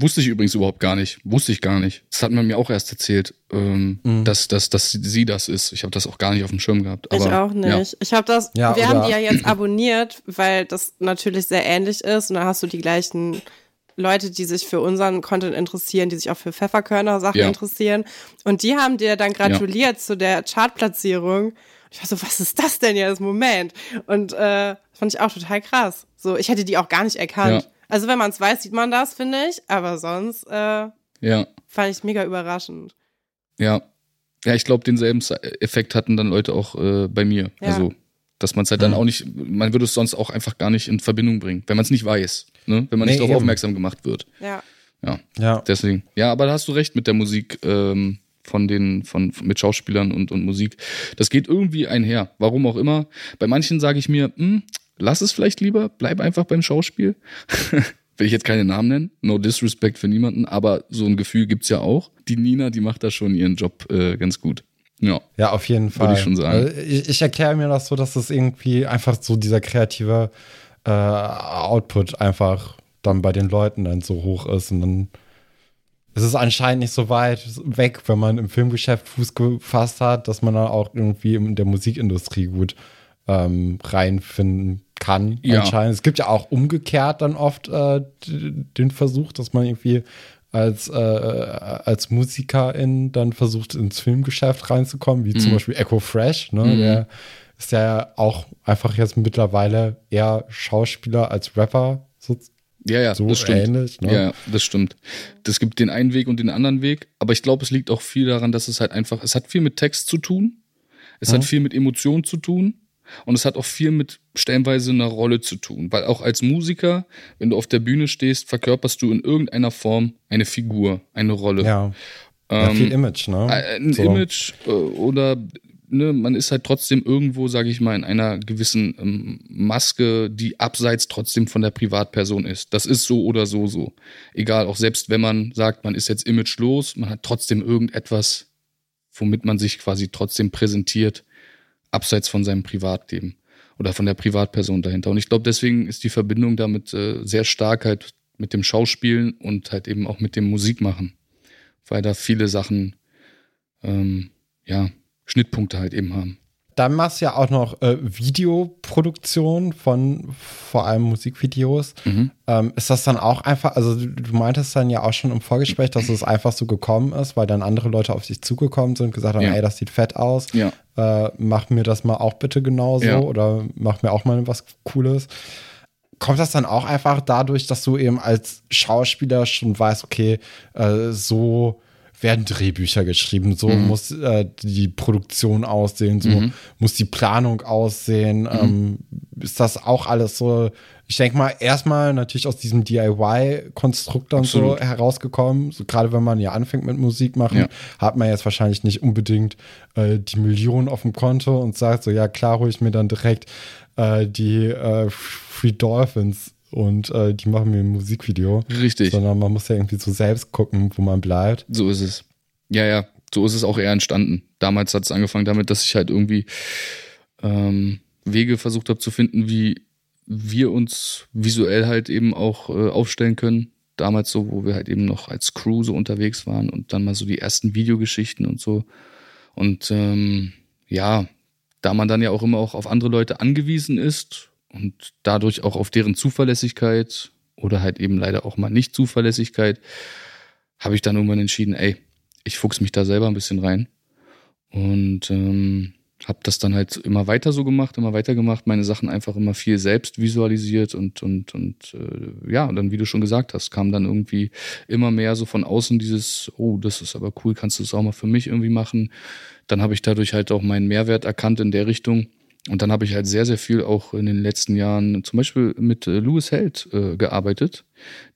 Wusste ich übrigens überhaupt gar nicht. Wusste ich gar nicht. Das hat man mir auch erst erzählt, ähm, mhm. dass, dass, dass sie das ist. Ich habe das auch gar nicht auf dem Schirm gehabt. Aber, ich auch nicht. Ja. Ich habe das, ja, wir haben die ja jetzt abonniert, weil das natürlich sehr ähnlich ist. Und dann hast du die gleichen Leute, die sich für unseren Content interessieren, die sich auch für Pfefferkörner-Sachen ja. interessieren. Und die haben dir dann gratuliert zu der Chartplatzierung. Ich war so, was ist das denn jetzt? Moment. Und äh, fand ich auch total krass. So, ich hätte die auch gar nicht erkannt. Also wenn man es weiß, sieht man das, finde ich. Aber sonst äh, ja. fand ich mega überraschend. Ja. Ja, ich glaube, denselben Effekt hatten dann Leute auch äh, bei mir. Ja. Also, dass man es halt dann auch nicht, man würde es sonst auch einfach gar nicht in Verbindung bringen, wenn man es nicht weiß, ne? wenn man nee, nicht darauf aufmerksam gemacht wird. Ja. Ja. Ja. Deswegen. Ja, aber da hast du recht mit der Musik. Ähm, von den, von, mit Schauspielern und, und Musik. Das geht irgendwie einher. Warum auch immer. Bei manchen sage ich mir, hm, lass es vielleicht lieber, bleib einfach beim Schauspiel. Will ich jetzt keine Namen nennen, no disrespect für niemanden, aber so ein Gefühl gibt's ja auch. Die Nina, die macht da schon ihren Job äh, ganz gut. Ja. Ja, auf jeden Fall. Würde ich schon sagen. Also ich, ich erkläre mir das so, dass es irgendwie einfach so dieser kreative äh, Output einfach dann bei den Leuten dann so hoch ist und dann ist es anscheinend nicht so weit weg, wenn man im Filmgeschäft Fuß gefasst hat, dass man dann auch irgendwie in der Musikindustrie gut ähm, reinfinden kann. Ja. Anscheinend. Es gibt ja auch umgekehrt dann oft äh, den Versuch, dass man irgendwie als, äh, als Musikerin dann versucht, ins Filmgeschäft reinzukommen, wie mhm. zum Beispiel Echo Fresh, ne? Mhm. Der ist ja auch einfach jetzt mittlerweile eher Schauspieler als Rapper. So, ja, ja, so das stimmt. Ähnlich, ne? Ja, das stimmt. Es gibt den einen Weg und den anderen Weg, aber ich glaube, es liegt auch viel daran, dass es halt einfach, es hat viel mit Text zu tun, es mhm. hat viel mit Emotionen zu tun und es hat auch viel mit stellenweise einer Rolle zu tun, weil auch als Musiker, wenn du auf der Bühne stehst, verkörperst du in irgendeiner Form eine Figur, eine Rolle. Ja. ja viel ähm, Image, ne? Ein so. Image äh, oder ne, man ist halt trotzdem irgendwo, sage ich mal, in einer gewissen ähm, Maske, die abseits trotzdem von der Privatperson ist. Das ist so oder so so. Egal, auch selbst wenn man sagt, man ist jetzt imagelos, man hat trotzdem irgendetwas, womit man sich quasi trotzdem präsentiert abseits von seinem Privatleben oder von der Privatperson dahinter. Und ich glaube, deswegen ist die Verbindung damit äh, sehr stark halt mit dem Schauspielen und halt eben auch mit dem Musikmachen. Weil da viele Sachen, ähm, ja, Schnittpunkte halt eben haben. Dann machst du ja auch noch äh, Videoproduktion von vor allem Musikvideos. Mhm. Ähm, ist das dann auch einfach, also du meintest dann ja auch schon im Vorgespräch, dass es einfach so gekommen ist, weil dann andere Leute auf dich zugekommen sind und gesagt haben, ja. ey, das sieht fett aus. Ja. Äh, mach mir das mal auch bitte genauso ja. oder mach mir auch mal was Cooles. Kommt das dann auch einfach dadurch, dass du eben als Schauspieler schon weißt, okay, äh, so werden Drehbücher geschrieben, so mhm. muss äh, die Produktion aussehen, so mhm. muss die Planung aussehen. Mhm. Ähm, ist das auch alles so, ich denke mal, erstmal natürlich aus diesem DIY-Konstrukt dann so herausgekommen. So, Gerade wenn man ja anfängt mit Musik machen, ja. hat man jetzt wahrscheinlich nicht unbedingt äh, die Millionen auf dem Konto und sagt so, ja klar, hole ich mir dann direkt äh, die äh, Free Dolphins und äh, die machen mir ein Musikvideo. Richtig. Sondern man muss ja irgendwie so selbst gucken, wo man bleibt. So ist es. Ja, ja, so ist es auch eher entstanden. Damals hat es angefangen damit, dass ich halt irgendwie ähm, Wege versucht habe zu finden, wie wir uns visuell halt eben auch äh, aufstellen können. Damals so, wo wir halt eben noch als Crew so unterwegs waren und dann mal so die ersten Videogeschichten und so. Und ähm, ja, da man dann ja auch immer auch auf andere Leute angewiesen ist und dadurch auch auf deren Zuverlässigkeit oder halt eben leider auch mal nicht Zuverlässigkeit, habe ich dann irgendwann entschieden, ey, ich fuchs mich da selber ein bisschen rein und ähm, habe das dann halt immer weiter so gemacht, immer weiter gemacht, meine Sachen einfach immer viel selbst visualisiert und und und äh, ja, und dann wie du schon gesagt hast, kam dann irgendwie immer mehr so von außen dieses, oh, das ist aber cool, kannst du das auch mal für mich irgendwie machen. Dann habe ich dadurch halt auch meinen Mehrwert erkannt in der Richtung und dann habe ich halt sehr, sehr viel auch in den letzten Jahren zum Beispiel mit äh, Louis Held äh, gearbeitet,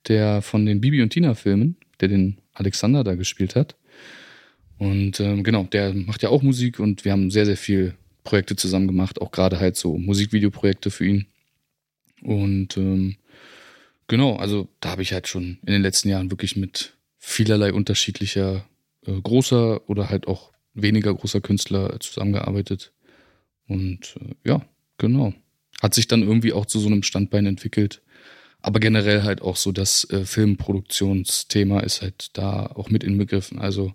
der von den Bibi und Tina Filmen, der den Alexander da gespielt hat. Und ähm, genau, der macht ja auch Musik und wir haben sehr, sehr viel Projekte zusammen gemacht, auch gerade halt so Musikvideoprojekte für ihn. Und ähm, genau, also da habe ich halt schon in den letzten Jahren wirklich mit vielerlei unterschiedlicher äh, großer oder halt auch weniger großer Künstler zusammengearbeitet. Und äh, ja, genau. Hat sich dann irgendwie auch zu so einem Standbein entwickelt. Aber generell halt auch so das äh, Filmproduktionsthema ist halt da auch mit inbegriffen. Also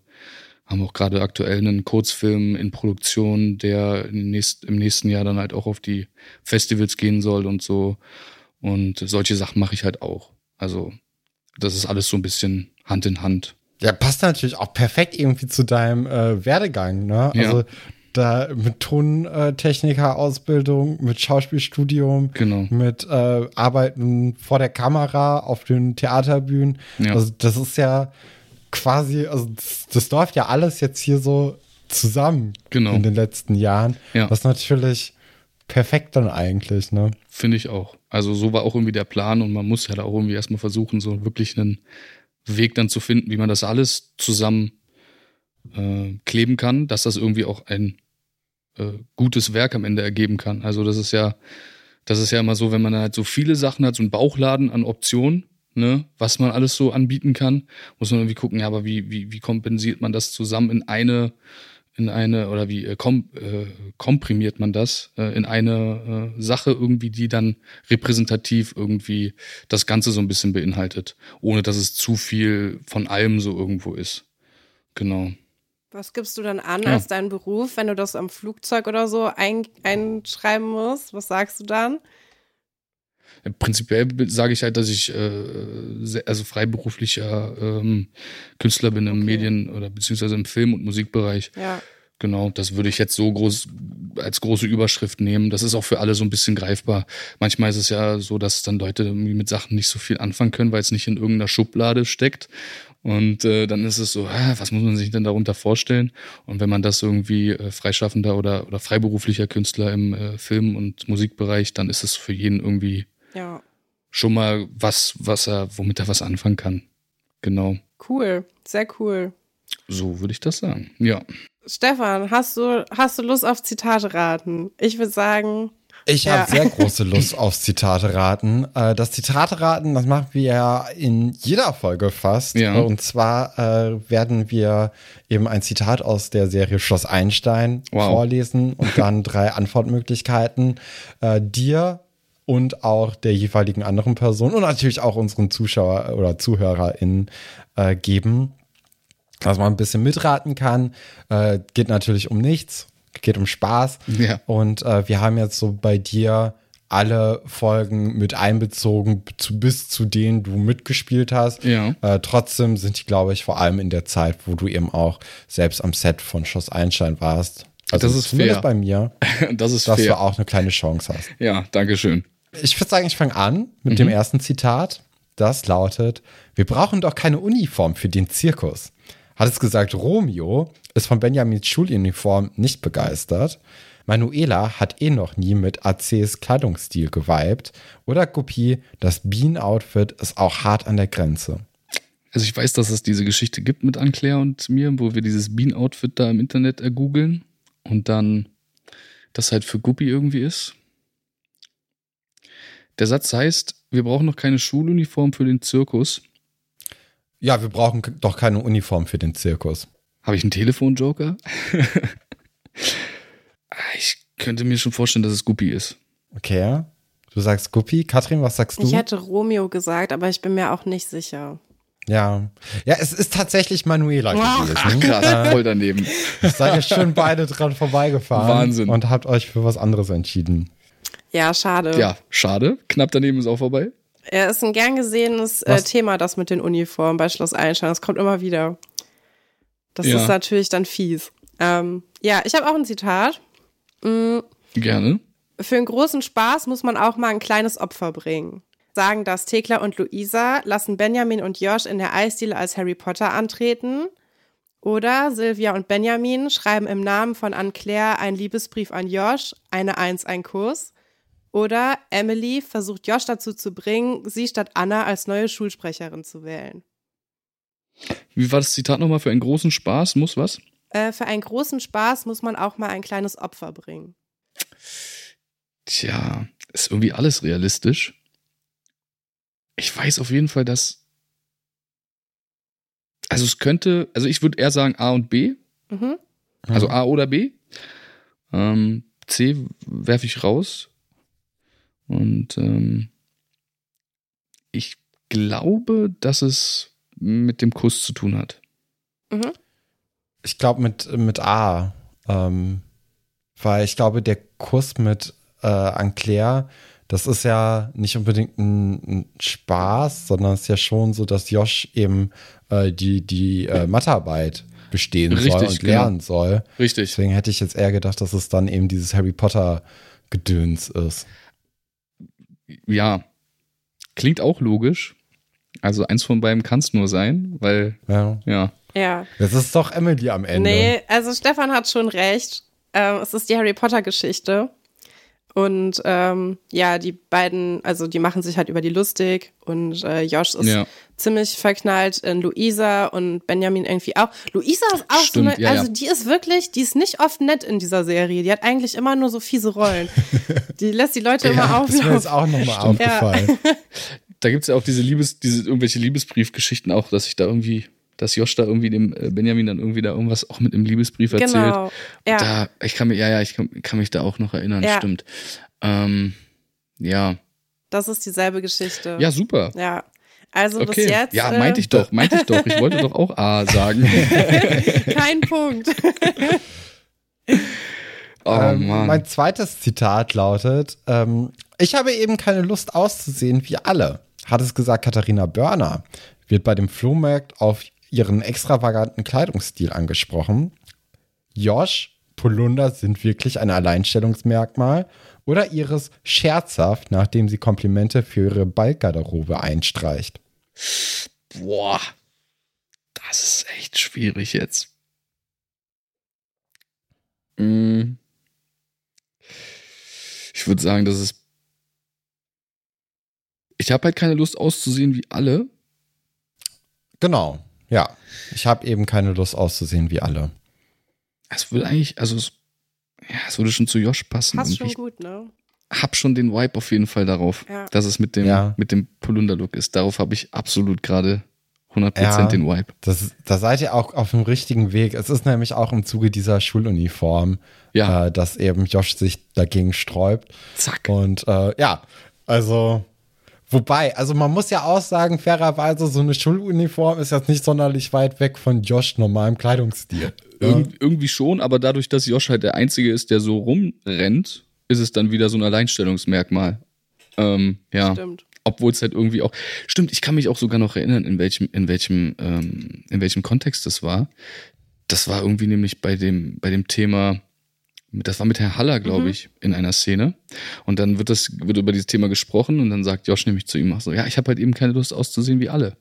haben auch gerade aktuell einen Kurzfilm in Produktion, der nächst, im nächsten Jahr dann halt auch auf die Festivals gehen soll und so. Und solche Sachen mache ich halt auch. Also das ist alles so ein bisschen Hand in Hand. Ja, passt natürlich auch perfekt irgendwie zu deinem äh, Werdegang, ne? Also ja da mit Tontechniker-Ausbildung, mit Schauspielstudium, genau. mit äh, Arbeiten vor der Kamera auf den Theaterbühnen. Ja. Also das ist ja quasi, also das, das, läuft ja alles jetzt hier so zusammen genau. in den letzten Jahren. Ja. Was natürlich perfekt dann eigentlich, ne? Finde ich auch. Also so war auch irgendwie der Plan und man muss ja da auch irgendwie erstmal versuchen, so wirklich einen Weg dann zu finden, wie man das alles zusammen äh, kleben kann, dass das irgendwie auch ein äh, gutes Werk am Ende ergeben kann. Also das ist ja, das ist ja immer so, wenn man halt so viele Sachen hat, so einen Bauchladen an Optionen, ne, was man alles so anbieten kann, muss man irgendwie gucken, ja, aber wie, wie, wie kompensiert man das zusammen in eine, in eine, oder wie äh, kom, äh, komprimiert man das äh, in eine äh, Sache irgendwie, die dann repräsentativ irgendwie das Ganze so ein bisschen beinhaltet, ohne dass es zu viel von allem so irgendwo ist. Genau. Was gibst du dann an ja. als deinen Beruf, wenn du das am Flugzeug oder so ein, einschreiben musst? Was sagst du dann? Prinzipiell sage ich halt, dass ich äh, also freiberuflicher ähm, Künstler bin im okay. Medien- oder beziehungsweise im Film- und Musikbereich. Ja. Genau, das würde ich jetzt so groß als große Überschrift nehmen. Das ist auch für alle so ein bisschen greifbar. Manchmal ist es ja so, dass dann Leute mit Sachen nicht so viel anfangen können, weil es nicht in irgendeiner Schublade steckt. Und äh, dann ist es so, hä, was muss man sich denn darunter vorstellen? Und wenn man das irgendwie äh, freischaffender oder, oder freiberuflicher Künstler im äh, Film- und Musikbereich, dann ist es für jeden irgendwie ja. schon mal was, was er, womit er was anfangen kann. Genau. Cool, sehr cool. So würde ich das sagen, ja. Stefan, hast du, hast du Lust auf Zitate raten? Ich würde sagen, ich ja. habe sehr große Lust aufs Zitate-Raten. Äh, das Zitate-Raten, das machen wir ja in jeder Folge fast. Ja. Und zwar äh, werden wir eben ein Zitat aus der Serie Schloss Einstein wow. vorlesen und dann drei Antwortmöglichkeiten äh, dir und auch der jeweiligen anderen Person und natürlich auch unseren Zuschauer oder ZuhörerInnen äh, geben, dass man ein bisschen mitraten kann. Äh, geht natürlich um nichts, geht um Spaß. Ja. Und äh, wir haben jetzt so bei dir alle Folgen mit einbezogen, zu, bis zu denen du mitgespielt hast. Ja. Äh, trotzdem sind die, glaube ich, vor allem in der Zeit, wo du eben auch selbst am Set von Schloss Einstein warst. Also Das ist zumindest fair. bei mir, Das ist dass du fair. auch eine kleine Chance hast. Ja, danke schön. Ich würde sagen, ich fange an mit Mhm. dem ersten Zitat. Das lautet: Wir brauchen doch keine Uniform für den Zirkus. Hat es gesagt, Romeo ist von Benjamins Schuluniform nicht begeistert. Manuela hat eh noch nie mit ACs Kleidungsstil geweibt. Oder Guppy, das Bean-Outfit ist auch hart an der Grenze. Also ich weiß, dass es diese Geschichte gibt mit Anclair und mir, wo wir dieses Bean-Outfit da im Internet ergoogeln und dann das halt für Guppy irgendwie ist. Der Satz heißt, wir brauchen noch keine Schuluniform für den Zirkus. Ja, wir brauchen doch keine Uniform für den Zirkus. Habe ich einen Telefonjoker? Ich könnte mir schon vorstellen, dass es Guppy ist. Okay. Du sagst Guppy. Katrin, was sagst du? Ich hätte Romeo gesagt, aber ich bin mir auch nicht sicher. ja. Ja, es ist tatsächlich Manuela gewesen. Ach krass, voll daneben. Seid ihr schon beide dran vorbeigefahren Wahnsinn. und habt euch für was anderes entschieden. Ja, schade. Ja, schade. Knapp daneben ist auch vorbei. Er ist ein gern gesehenes äh? Thema, das mit den Uniformen bei Schloss Einstein. Das kommt immer wieder. Das Ja. ist natürlich dann fies. Ähm, ja, ich habe auch ein Zitat. Mm, Gerne. Für einen großen Spaß muss man auch mal ein kleines Opfer bringen. Sagen das Thekla und Luisa, lassen Benjamin und Josh in der Eisdiele als Harry Potter antreten. Oder Silvia und Benjamin schreiben im Namen von Anne-Claire einen Liebesbrief an Josh, eine Eins, ein Kuss. Oder Emily versucht Josh dazu zu bringen, sie statt Anna als neue Schulsprecherin zu wählen. Wie war das Zitat nochmal? Für einen großen Spaß muss was? Äh, für einen großen Spaß muss man auch mal ein kleines Opfer bringen. Tja, ist irgendwie alles realistisch. Ich weiß auf jeden Fall, dass. Also es könnte, also ich würde eher sagen A und B, Mhm. also A oder B. Ähm, C werfe ich raus. Und ähm, ich glaube, dass es mit dem Kuss zu tun hat. Mhm. Ich glaube mit, mit A. Ähm, weil ich glaube, der Kuss mit äh, Anclair, das ist ja nicht unbedingt ein, ein Spaß, sondern es ist ja schon so, dass Josh eben äh, die, die äh, Mathearbeit bestehen soll Richtig, und genau. lernen soll. Richtig. Deswegen hätte ich jetzt eher gedacht, dass es dann eben dieses Harry Potter-Gedöns ist. Ja. Klingt auch logisch. Also eins von beiden kann es nur sein, weil, Ja. ja. Ja. Das ist doch Emily am Ende. Nee, also Stefan hat schon recht. Ähm, es ist die Harry Potter Geschichte. Und ähm, ja, die beiden, also die machen sich halt über die lustig und äh, Josh ist Ja. ziemlich verknallt in Luisa und Benjamin irgendwie auch. Luisa ist auch Stimmt, so eine, ja, also ja. die ist wirklich, die ist nicht oft nett in dieser Serie. Die hat eigentlich immer nur so fiese Rollen. die lässt die Leute immer ja, das ist mir jetzt auflaufen. auch nochmal aufgefallen. Da gibt es ja auch diese Liebes, diese irgendwelche Liebesbriefgeschichten auch, dass ich da irgendwie, dass Josh da irgendwie dem äh, Benjamin dann irgendwie da irgendwas auch mit einem Liebesbrief erzählt. Genau. Ja. Da, ich kann mich, ja, ja, ich kann, kann mich da auch noch erinnern, Ja. stimmt. Ähm, ja. Das ist dieselbe Geschichte. Ja, super. Ja. Also bis Okay. jetzt. ja, äh, meinte ich doch, meinte ich doch. Ich wollte doch auch A sagen. Kein Punkt. Oh ähm, Mann. mein zweites Zitat lautet: ähm, Ich habe eben keine Lust auszusehen wie alle, hat es gesagt Katharina Börner. Wird bei dem Flohmarkt auf ihren extravaganten Kleidungsstil angesprochen. Josh, Polunder sind wirklich ein Alleinstellungsmerkmal oder ihres scherzhaft, nachdem sie Komplimente für ihre Ballgarderobe einstreicht. Boah. Das ist echt schwierig jetzt. Mm. Ich würde sagen, das ist. Ich habe halt keine Lust auszusehen wie alle. Genau, ja. Ich habe eben keine Lust auszusehen wie alle. Es würde eigentlich, also es, ja, es würde schon zu Josh passen. Passt schon ich gut, ne? hab schon den Vibe auf jeden Fall darauf, Ja. dass es mit dem, Ja. mit dem Polunder-Look ist. Darauf habe ich absolut gerade 100% Ja. den Vibe. Das, da seid ihr auch auf dem richtigen Weg. Es ist nämlich auch im Zuge dieser Schuluniform, Ja. äh, dass eben Josh sich dagegen sträubt. Zack. Und äh, ja, Also, wobei, also man muss ja auch sagen, fairerweise, so eine Schuluniform ist jetzt nicht sonderlich weit weg von Josh normalem Kleidungsstil. Irg irgendwie schon, aber dadurch, dass Josh halt der Einzige ist, der so rumrennt, ist es dann wieder so ein Alleinstellungsmerkmal. Ähm, ja. Stimmt. Obwohl es halt irgendwie auch. Stimmt, ich kann mich auch sogar noch erinnern, in welchem, in welchem, ähm, in welchem Kontext das war. Das war irgendwie nämlich bei dem, bei dem Thema, das war mit Herr Haller, glaube ich, in einer Szene. Und dann wird das, wird über dieses Thema gesprochen und dann sagt Josh nämlich zu ihm auch so, ja, ich habe halt eben keine Lust auszusehen wie alle.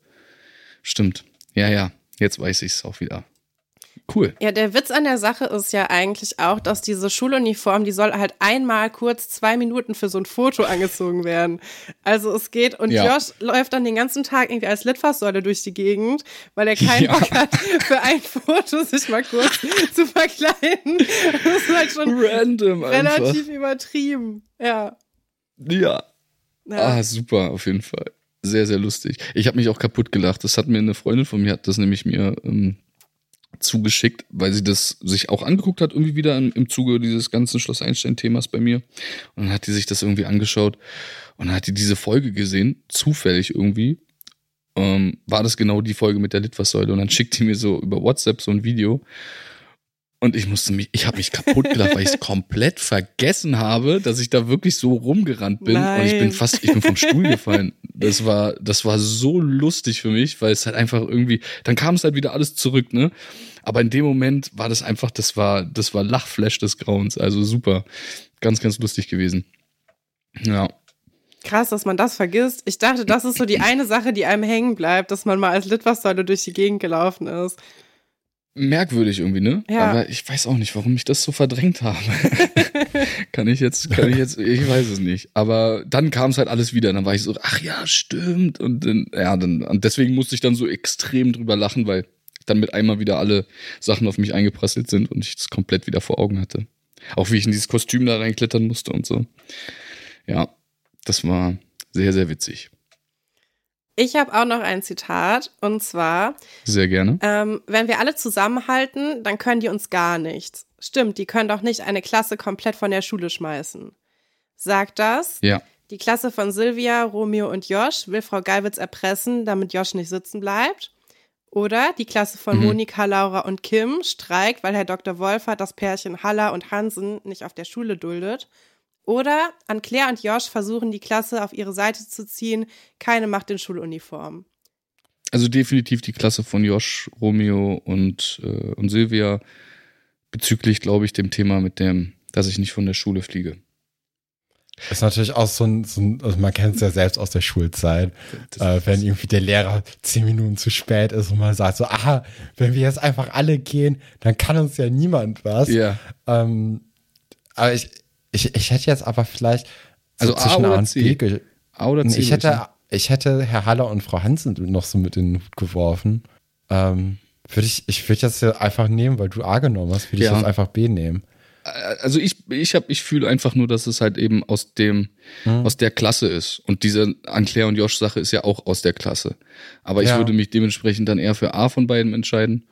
Stimmt. Ja, ja, jetzt weiß ich es auch wieder. Cool. Ja, der Witz an der Sache ist ja eigentlich auch, dass diese Schuluniform, die soll halt einmal kurz zwei Minuten für so ein Foto angezogen werden. Also es geht und Ja. Josh läuft dann den ganzen Tag irgendwie als Litfaßsäule durch die Gegend, weil er keinen Ja. Bock hat, für ein Foto sich mal kurz zu verkleiden. Das ist halt schon Random einfach. relativ übertrieben. Ja. Ja. ja. Ah, super, auf jeden Fall. Sehr, sehr lustig. Ich habe mich auch kaputt gelacht. Das hat mir eine Freundin von mir, hat das nämlich mir ähm, zugeschickt, weil sie das sich auch angeguckt hat, irgendwie wieder im, im Zuge dieses ganzen Schloss Einstein-Themas bei mir. Und dann hat die sich das irgendwie angeschaut und dann hat die diese Folge gesehen, zufällig irgendwie. Ähm, war das genau die Folge mit der Litfaßsäule und dann schickt die mir so über WhatsApp so ein Video und ich musste mich, ich habe mich kaputt gelacht, weil ich es komplett vergessen habe, dass ich da wirklich so rumgerannt bin und ich bin Nein. fast, ich bin vom Stuhl gefallen. Das war, das war so lustig für mich, weil es halt einfach irgendwie, dann kam es halt wieder alles zurück, ne? Aber in dem Moment war das einfach, das war, das war Lachflash des Grauens, also super, ganz, ganz lustig gewesen. Ja, Krass, dass man das vergisst. Ich dachte, das ist so die eine Sache, die einem hängen bleibt, dass man mal als Litfaßsäule durch die Gegend gelaufen ist. merkwürdig irgendwie, ne? Ja. Aber ich weiß auch nicht, warum ich das so verdrängt habe. kann ich jetzt, kann ich jetzt, ich weiß es nicht. Aber dann kam es halt alles wieder. Dann war ich so, ach ja, stimmt. Und dann, ja, dann, und deswegen musste ich dann so extrem drüber lachen, weil dann mit einmal wieder alle Sachen auf mich eingeprasselt sind und ich das komplett wieder vor Augen hatte. Auch wie ich in dieses Kostüm da reinklettern musste und so. Ja, das war sehr, sehr witzig. Ich habe auch noch ein Zitat und zwar, Sehr gerne. ähm, wenn wir alle zusammenhalten, dann können die uns gar nichts. Stimmt, die können doch nicht eine Klasse komplett von der Schule schmeißen. Sagt das, Ja. die Klasse von Silvia, Romeo und Josh will Frau Geiwitz erpressen, damit Josh nicht sitzen bleibt. Oder die Klasse von Mhm. Monika, Laura und Kim streikt, weil Herr Dr. Wolfert das Pärchen Haller und Hansen nicht auf der Schule duldet. Oder an Claire und Josh versuchen, die Klasse auf ihre Seite zu ziehen. Keine macht in Schuluniform. Also definitiv die Klasse von Josh, Romeo und, äh, und Silvia bezüglich, glaube ich, dem Thema mit dem, dass ich nicht von der Schule fliege. Ist natürlich auch so ein, so ein also man kennt es ja selbst aus der Schulzeit, äh, wenn irgendwie der Lehrer zehn Minuten zu spät ist und man sagt so, aha, wenn wir jetzt einfach alle gehen, dann kann uns ja niemand was. ja. Ähm, aber ich, ich, ich hätte jetzt aber vielleicht so Also A zwischen oder und C? B A oder C? ich hätte, ich hätte Herr Haller und Frau Hansen noch so mit in den Hut geworfen. Ähm, würde ich, ich würde jetzt hier einfach nehmen, weil du A genommen hast, würde ich Ja. jetzt einfach B nehmen. Also ich, ich habe, ich fühle einfach nur, dass es halt eben aus dem, Hm. aus der Klasse ist. Und diese an Claire und Josh Sache ist ja auch aus der Klasse. Aber ich Ja. würde mich dementsprechend dann eher für A von beiden entscheiden.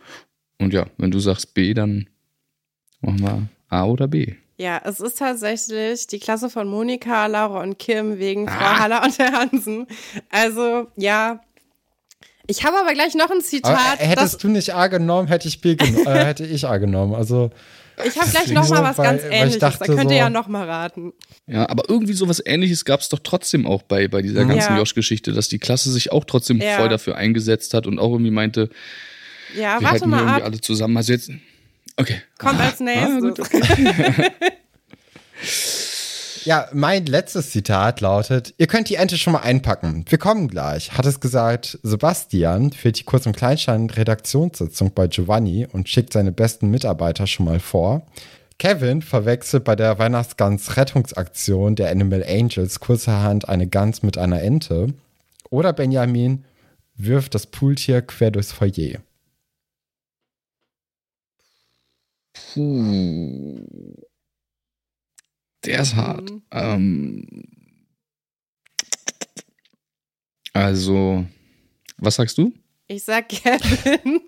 Und ja, wenn du sagst B, dann machen wir A oder B. Ja, es ist tatsächlich die Klasse von Monika, Laura und Kim wegen Frau Ah. Haller und Herr Hansen. Also, ja. Ich habe aber gleich noch ein Aber Zitat. äh, hättest du nicht A genommen, hätte ich B genommen, äh, hätte ich A genommen. Also ich habe gleich deswegen noch mal so, was weil- ganz Ähnliches. dachte da könnt ihr so- ja noch mal raten. Ja, aber irgendwie sowas ähnliches gab es doch trotzdem auch bei, bei dieser ganzen Ja. Josh-Geschichte, dass die Klasse sich auch trotzdem Ja. voll dafür eingesetzt hat und auch irgendwie meinte, Ja, wir warte halten mal irgendwie ab. alle zusammen. Also jetzt, okay. Kommt als Ah, nächstes. gut, okay. Ja, mein letztes Zitat lautet, ihr könnt die Ente schon mal einpacken. Wir kommen gleich, hat es gesagt Sebastian für die Kurz- und Kleinstein-Redaktionssitzung bei Giovanni und schickt seine besten Mitarbeiter schon mal vor. Kevin verwechselt bei der Weihnachtsgans-Rettungsaktion der Animal Angels kurzerhand eine Gans mit einer Ente. Oder Benjamin wirft das Pooltier quer durchs Foyer. Puh. Der ist hart. Mhm. Ähm, also, was sagst du? Ich sag Kevin.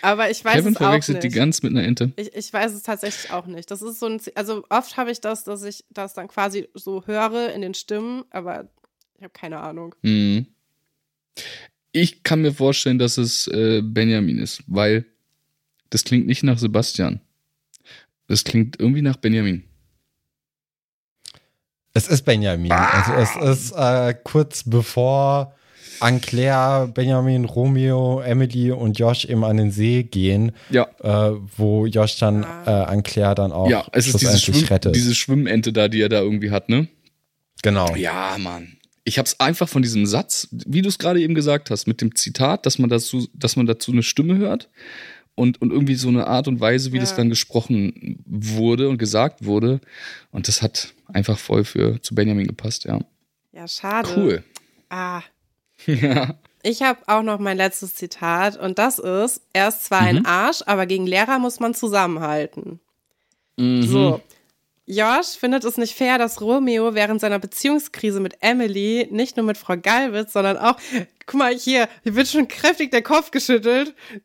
Aber ich weiß Kevin es auch verwechselt nicht. die Gans mit einer Ente. Ich, ich weiß es tatsächlich auch nicht. Das ist so ein, also oft habe ich das, dass ich das dann quasi so höre in den Stimmen, aber ich habe keine Ahnung. Mhm. Ich kann mir vorstellen, dass es äh, Benjamin ist, weil das klingt nicht nach Sebastian. Das klingt irgendwie nach Benjamin. Es ist Benjamin. Also es ist äh, kurz bevor Anclair, Benjamin, Romeo, Emily und Josh eben an den See gehen, Ja, äh, wo Josh dann äh, Ah. Anclair dann auch ja, es ist diese, Schwimm rettet. diese Schwimmente da, die er da irgendwie hat, ne? genau. Ja, Mann. Ich hab's einfach von diesem Satz, wie du es gerade eben gesagt hast, mit dem Zitat, dass man dazu, dass man dazu eine Stimme hört und, und irgendwie so eine Art und Weise, wie Ja. das dann gesprochen wurde und gesagt wurde. Und das hat einfach voll für zu Benjamin gepasst, ja. Ja, schade. Cool. Ah, ja. ich habe auch noch mein letztes Zitat und das ist, er ist zwar Mhm. ein Arsch, aber gegen Lehrer muss man zusammenhalten. Mhm. So. Josh findet es nicht fair, dass Romeo während seiner Beziehungskrise mit Emily nicht nur mit Frau Gallwitz, sondern auch, guck mal hier, hier wird schon kräftig der Kopf geschüttelt.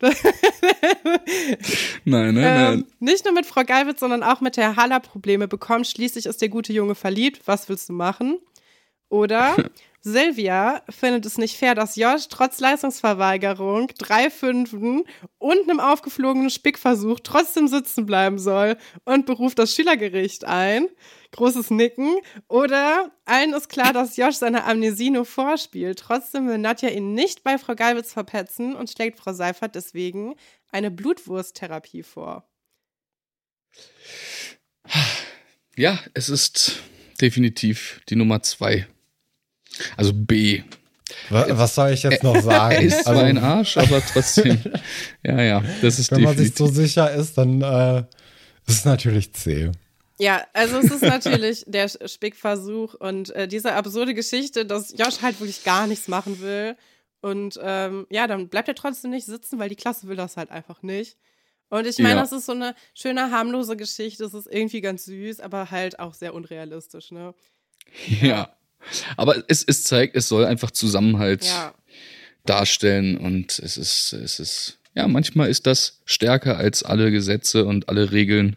Nein, nein, Ähm, nein. nicht nur mit Frau Gallwitz, sondern auch mit der Haller Probleme bekommt. Schließlich ist der gute Junge verliebt. Was willst du machen? Oder Silvia findet es nicht fair, dass Josh trotz Leistungsverweigerung, drei Fünfen und einem aufgeflogenen Spickversuch trotzdem sitzen bleiben soll und beruft das Schülergericht ein. Großes Nicken. Oder allen ist klar, dass Josh seine Amnesie nur vorspielt. Trotzdem will Nadja ihn nicht bei Frau Gallwitz verpetzen und schlägt Frau Seifert deswegen eine Blutwursttherapie vor. Ja, es ist definitiv die Nummer zwei. Also B. Wa- Was soll ich jetzt noch sagen? Er ist zwar Also, ein Arsch, aber trotzdem. ja, ja, das ist wenn man sich so sicher ist, dann äh, ist es natürlich C. Ja, also es ist natürlich der Spickversuch und äh, diese absurde Geschichte, dass Josh halt wirklich gar nichts machen will. Und ähm, ja, dann bleibt er trotzdem nicht sitzen, weil die Klasse will das halt einfach nicht. Und ich meine, Ja. das ist so eine schöne, harmlose Geschichte. Es ist irgendwie ganz süß, aber halt auch sehr unrealistisch, ne? Ja. Aber es, es zeigt, es soll einfach Zusammenhalt Ja. darstellen und es ist, es ist, ja, manchmal ist das stärker als alle Gesetze und alle Regeln.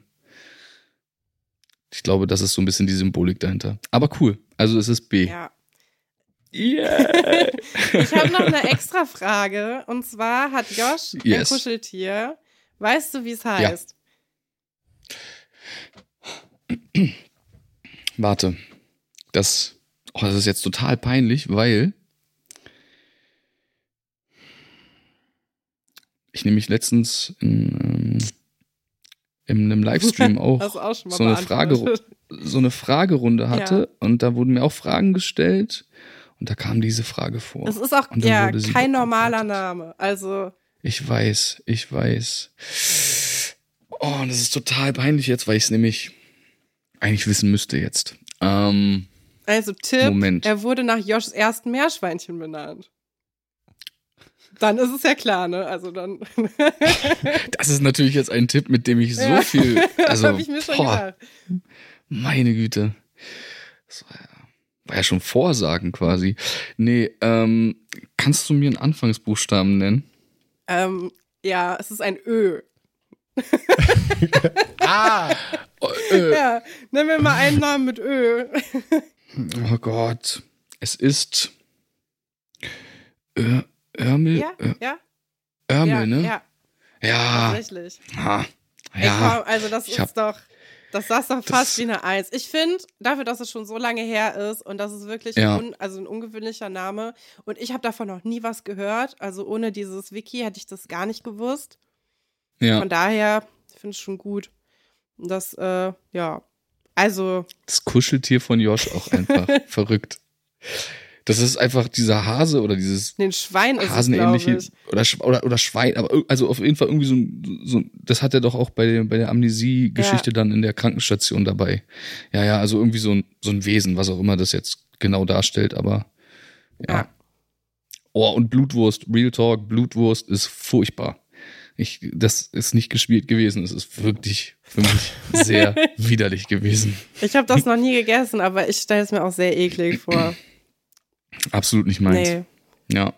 Ich glaube, das ist so ein bisschen die Symbolik dahinter. Aber cool. Also es ist B. Ja. Yeah. Ich habe noch eine extra Frage. Und zwar hat Josh ein Yes. Kuscheltier. Weißt du, wie es heißt? Warte. Das, oh, das ist jetzt total peinlich, weil ich nämlich letztens in, ähm, in einem Livestream auch auch so eine. Frage, so eine Fragerunde hatte und da wurden mir auch Fragen gestellt und da kam diese Frage vor. Es ist auch ja kein normaler. Name. Also, Ich weiß, ich weiß. Oh, und das ist total peinlich jetzt, weil ich es nämlich eigentlich wissen müsste jetzt. Ähm, also Tipp, Moment. er wurde nach Joshs ersten Meerschweinchen benannt. Dann ist es ja klar, ne? Also dann. das ist natürlich jetzt ein Tipp, mit dem ich so Ja. viel. Also, habe ich mir schon boah, gedacht. meine Güte. Das war ja, war ja schon Vorsagen quasi. Nee, ähm, kannst du mir einen Anfangsbuchstaben nennen? Ähm, ja, es ist ein Ö. Ah! Oh, äh, Ja, nennen wir mal einen Namen mit Ö. oh Gott. Es ist. Ö, Örmel? Ja, Ö, ja, Örmel, ja, ne? ja, Ja. tatsächlich. Ha. Ja. komm, also das ich ist doch, das saß doch fast wie eine Eins. Ich finde, dafür, dass es schon so lange her ist und das ist wirklich Ja. un, also ein ungewöhnlicher Name und ich habe davon noch nie was gehört. Also ohne dieses Wiki hätte ich das gar nicht gewusst. Ja. Von daher finde ich schon gut. Das, äh, ja, also Das Kuscheltier von Josh auch einfach verrückt. Das ist einfach dieser Hase oder dieses den Schwein Hasenähnliche ich. oder, oder, oder Schwein, aber also auf jeden Fall irgendwie so, ein- so das hat er doch auch bei der, bei der Amnesie-Geschichte dann in der Krankenstation dabei. Ja, ja, also irgendwie so ein, so ein Wesen, was auch immer das jetzt genau darstellt, aber ja. Ja. Oh, und Blutwurst, Real Talk, Blutwurst ist furchtbar. Ich, das ist nicht gespielt gewesen. Es ist wirklich für mich sehr widerlich gewesen. Ich habe das noch nie gegessen, aber ich stelle es mir auch sehr eklig vor. Absolut nicht meins. Nee. Ja.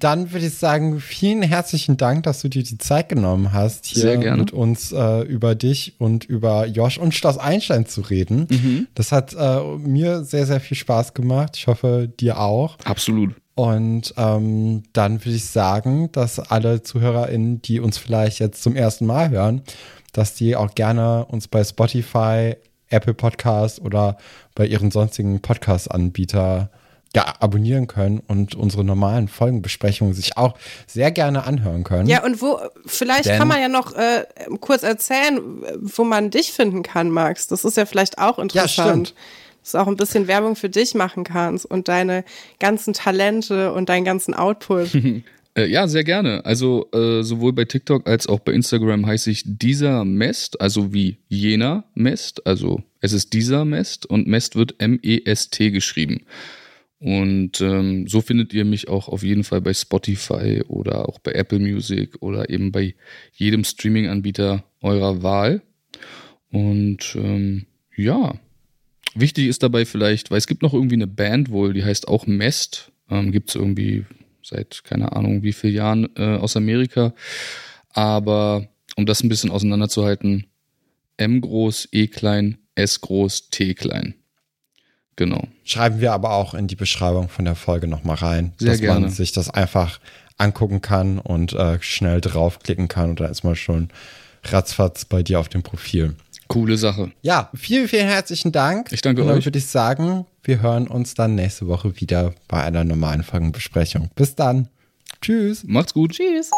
Dann würde ich sagen, vielen herzlichen Dank, dass du dir die Zeit genommen hast, hier mit uns äh, über dich und über Josh und Schloss Einstein zu reden. Mhm. Das hat äh, mir sehr, sehr viel Spaß gemacht. Ich hoffe, dir auch. Absolut. Und ähm, dann würde ich sagen, dass alle ZuhörerInnen, die uns vielleicht jetzt zum ersten Mal hören, dass die auch gerne uns bei Spotify, Apple Podcast oder bei ihren sonstigen Podcast-Anbieter ja, abonnieren können und unsere normalen Folgenbesprechungen sich auch sehr gerne anhören können. Ja, und wo, vielleicht Denn, kann man ja noch äh, kurz erzählen, wo man dich finden kann, Max. Das ist ja vielleicht auch interessant. Ja, stimmt dass du auch ein bisschen Werbung für dich machen kannst und deine ganzen Talente und deinen ganzen Output. Äh, ja, sehr gerne. Also äh, sowohl bei TikTok als auch bei Instagram heiße ich dieser Mest, also wie jener Mest. Also es ist dieser Mest und Mest wird M-E-S-T geschrieben. Und ähm, so findet ihr mich auch auf jeden Fall bei Spotify oder auch bei Apple Music oder eben bei jedem Streaming-Anbieter eurer Wahl. Und ähm, ja, Wichtig ist dabei vielleicht, weil es gibt noch irgendwie eine Band wohl, die heißt auch Mest. Ähm, gibt es irgendwie seit keine Ahnung wie vielen Jahren äh, aus Amerika. Aber um das ein bisschen auseinanderzuhalten, M groß, E klein, S groß, T klein. Genau. Schreiben wir aber auch in die Beschreibung von der Folge nochmal rein, Sehr dass gerne. man sich das einfach angucken kann und äh, schnell draufklicken kann und dann ist man schon ratzfatz bei dir auf dem Profil. Coole Sache. Ja, vielen, vielen herzlichen Dank. Ich danke Und dann euch. würde ich sagen, wir hören uns dann nächste Woche wieder bei einer normalen Folgenbesprechung. Bis dann. Tschüss. Macht's gut. Tschüss.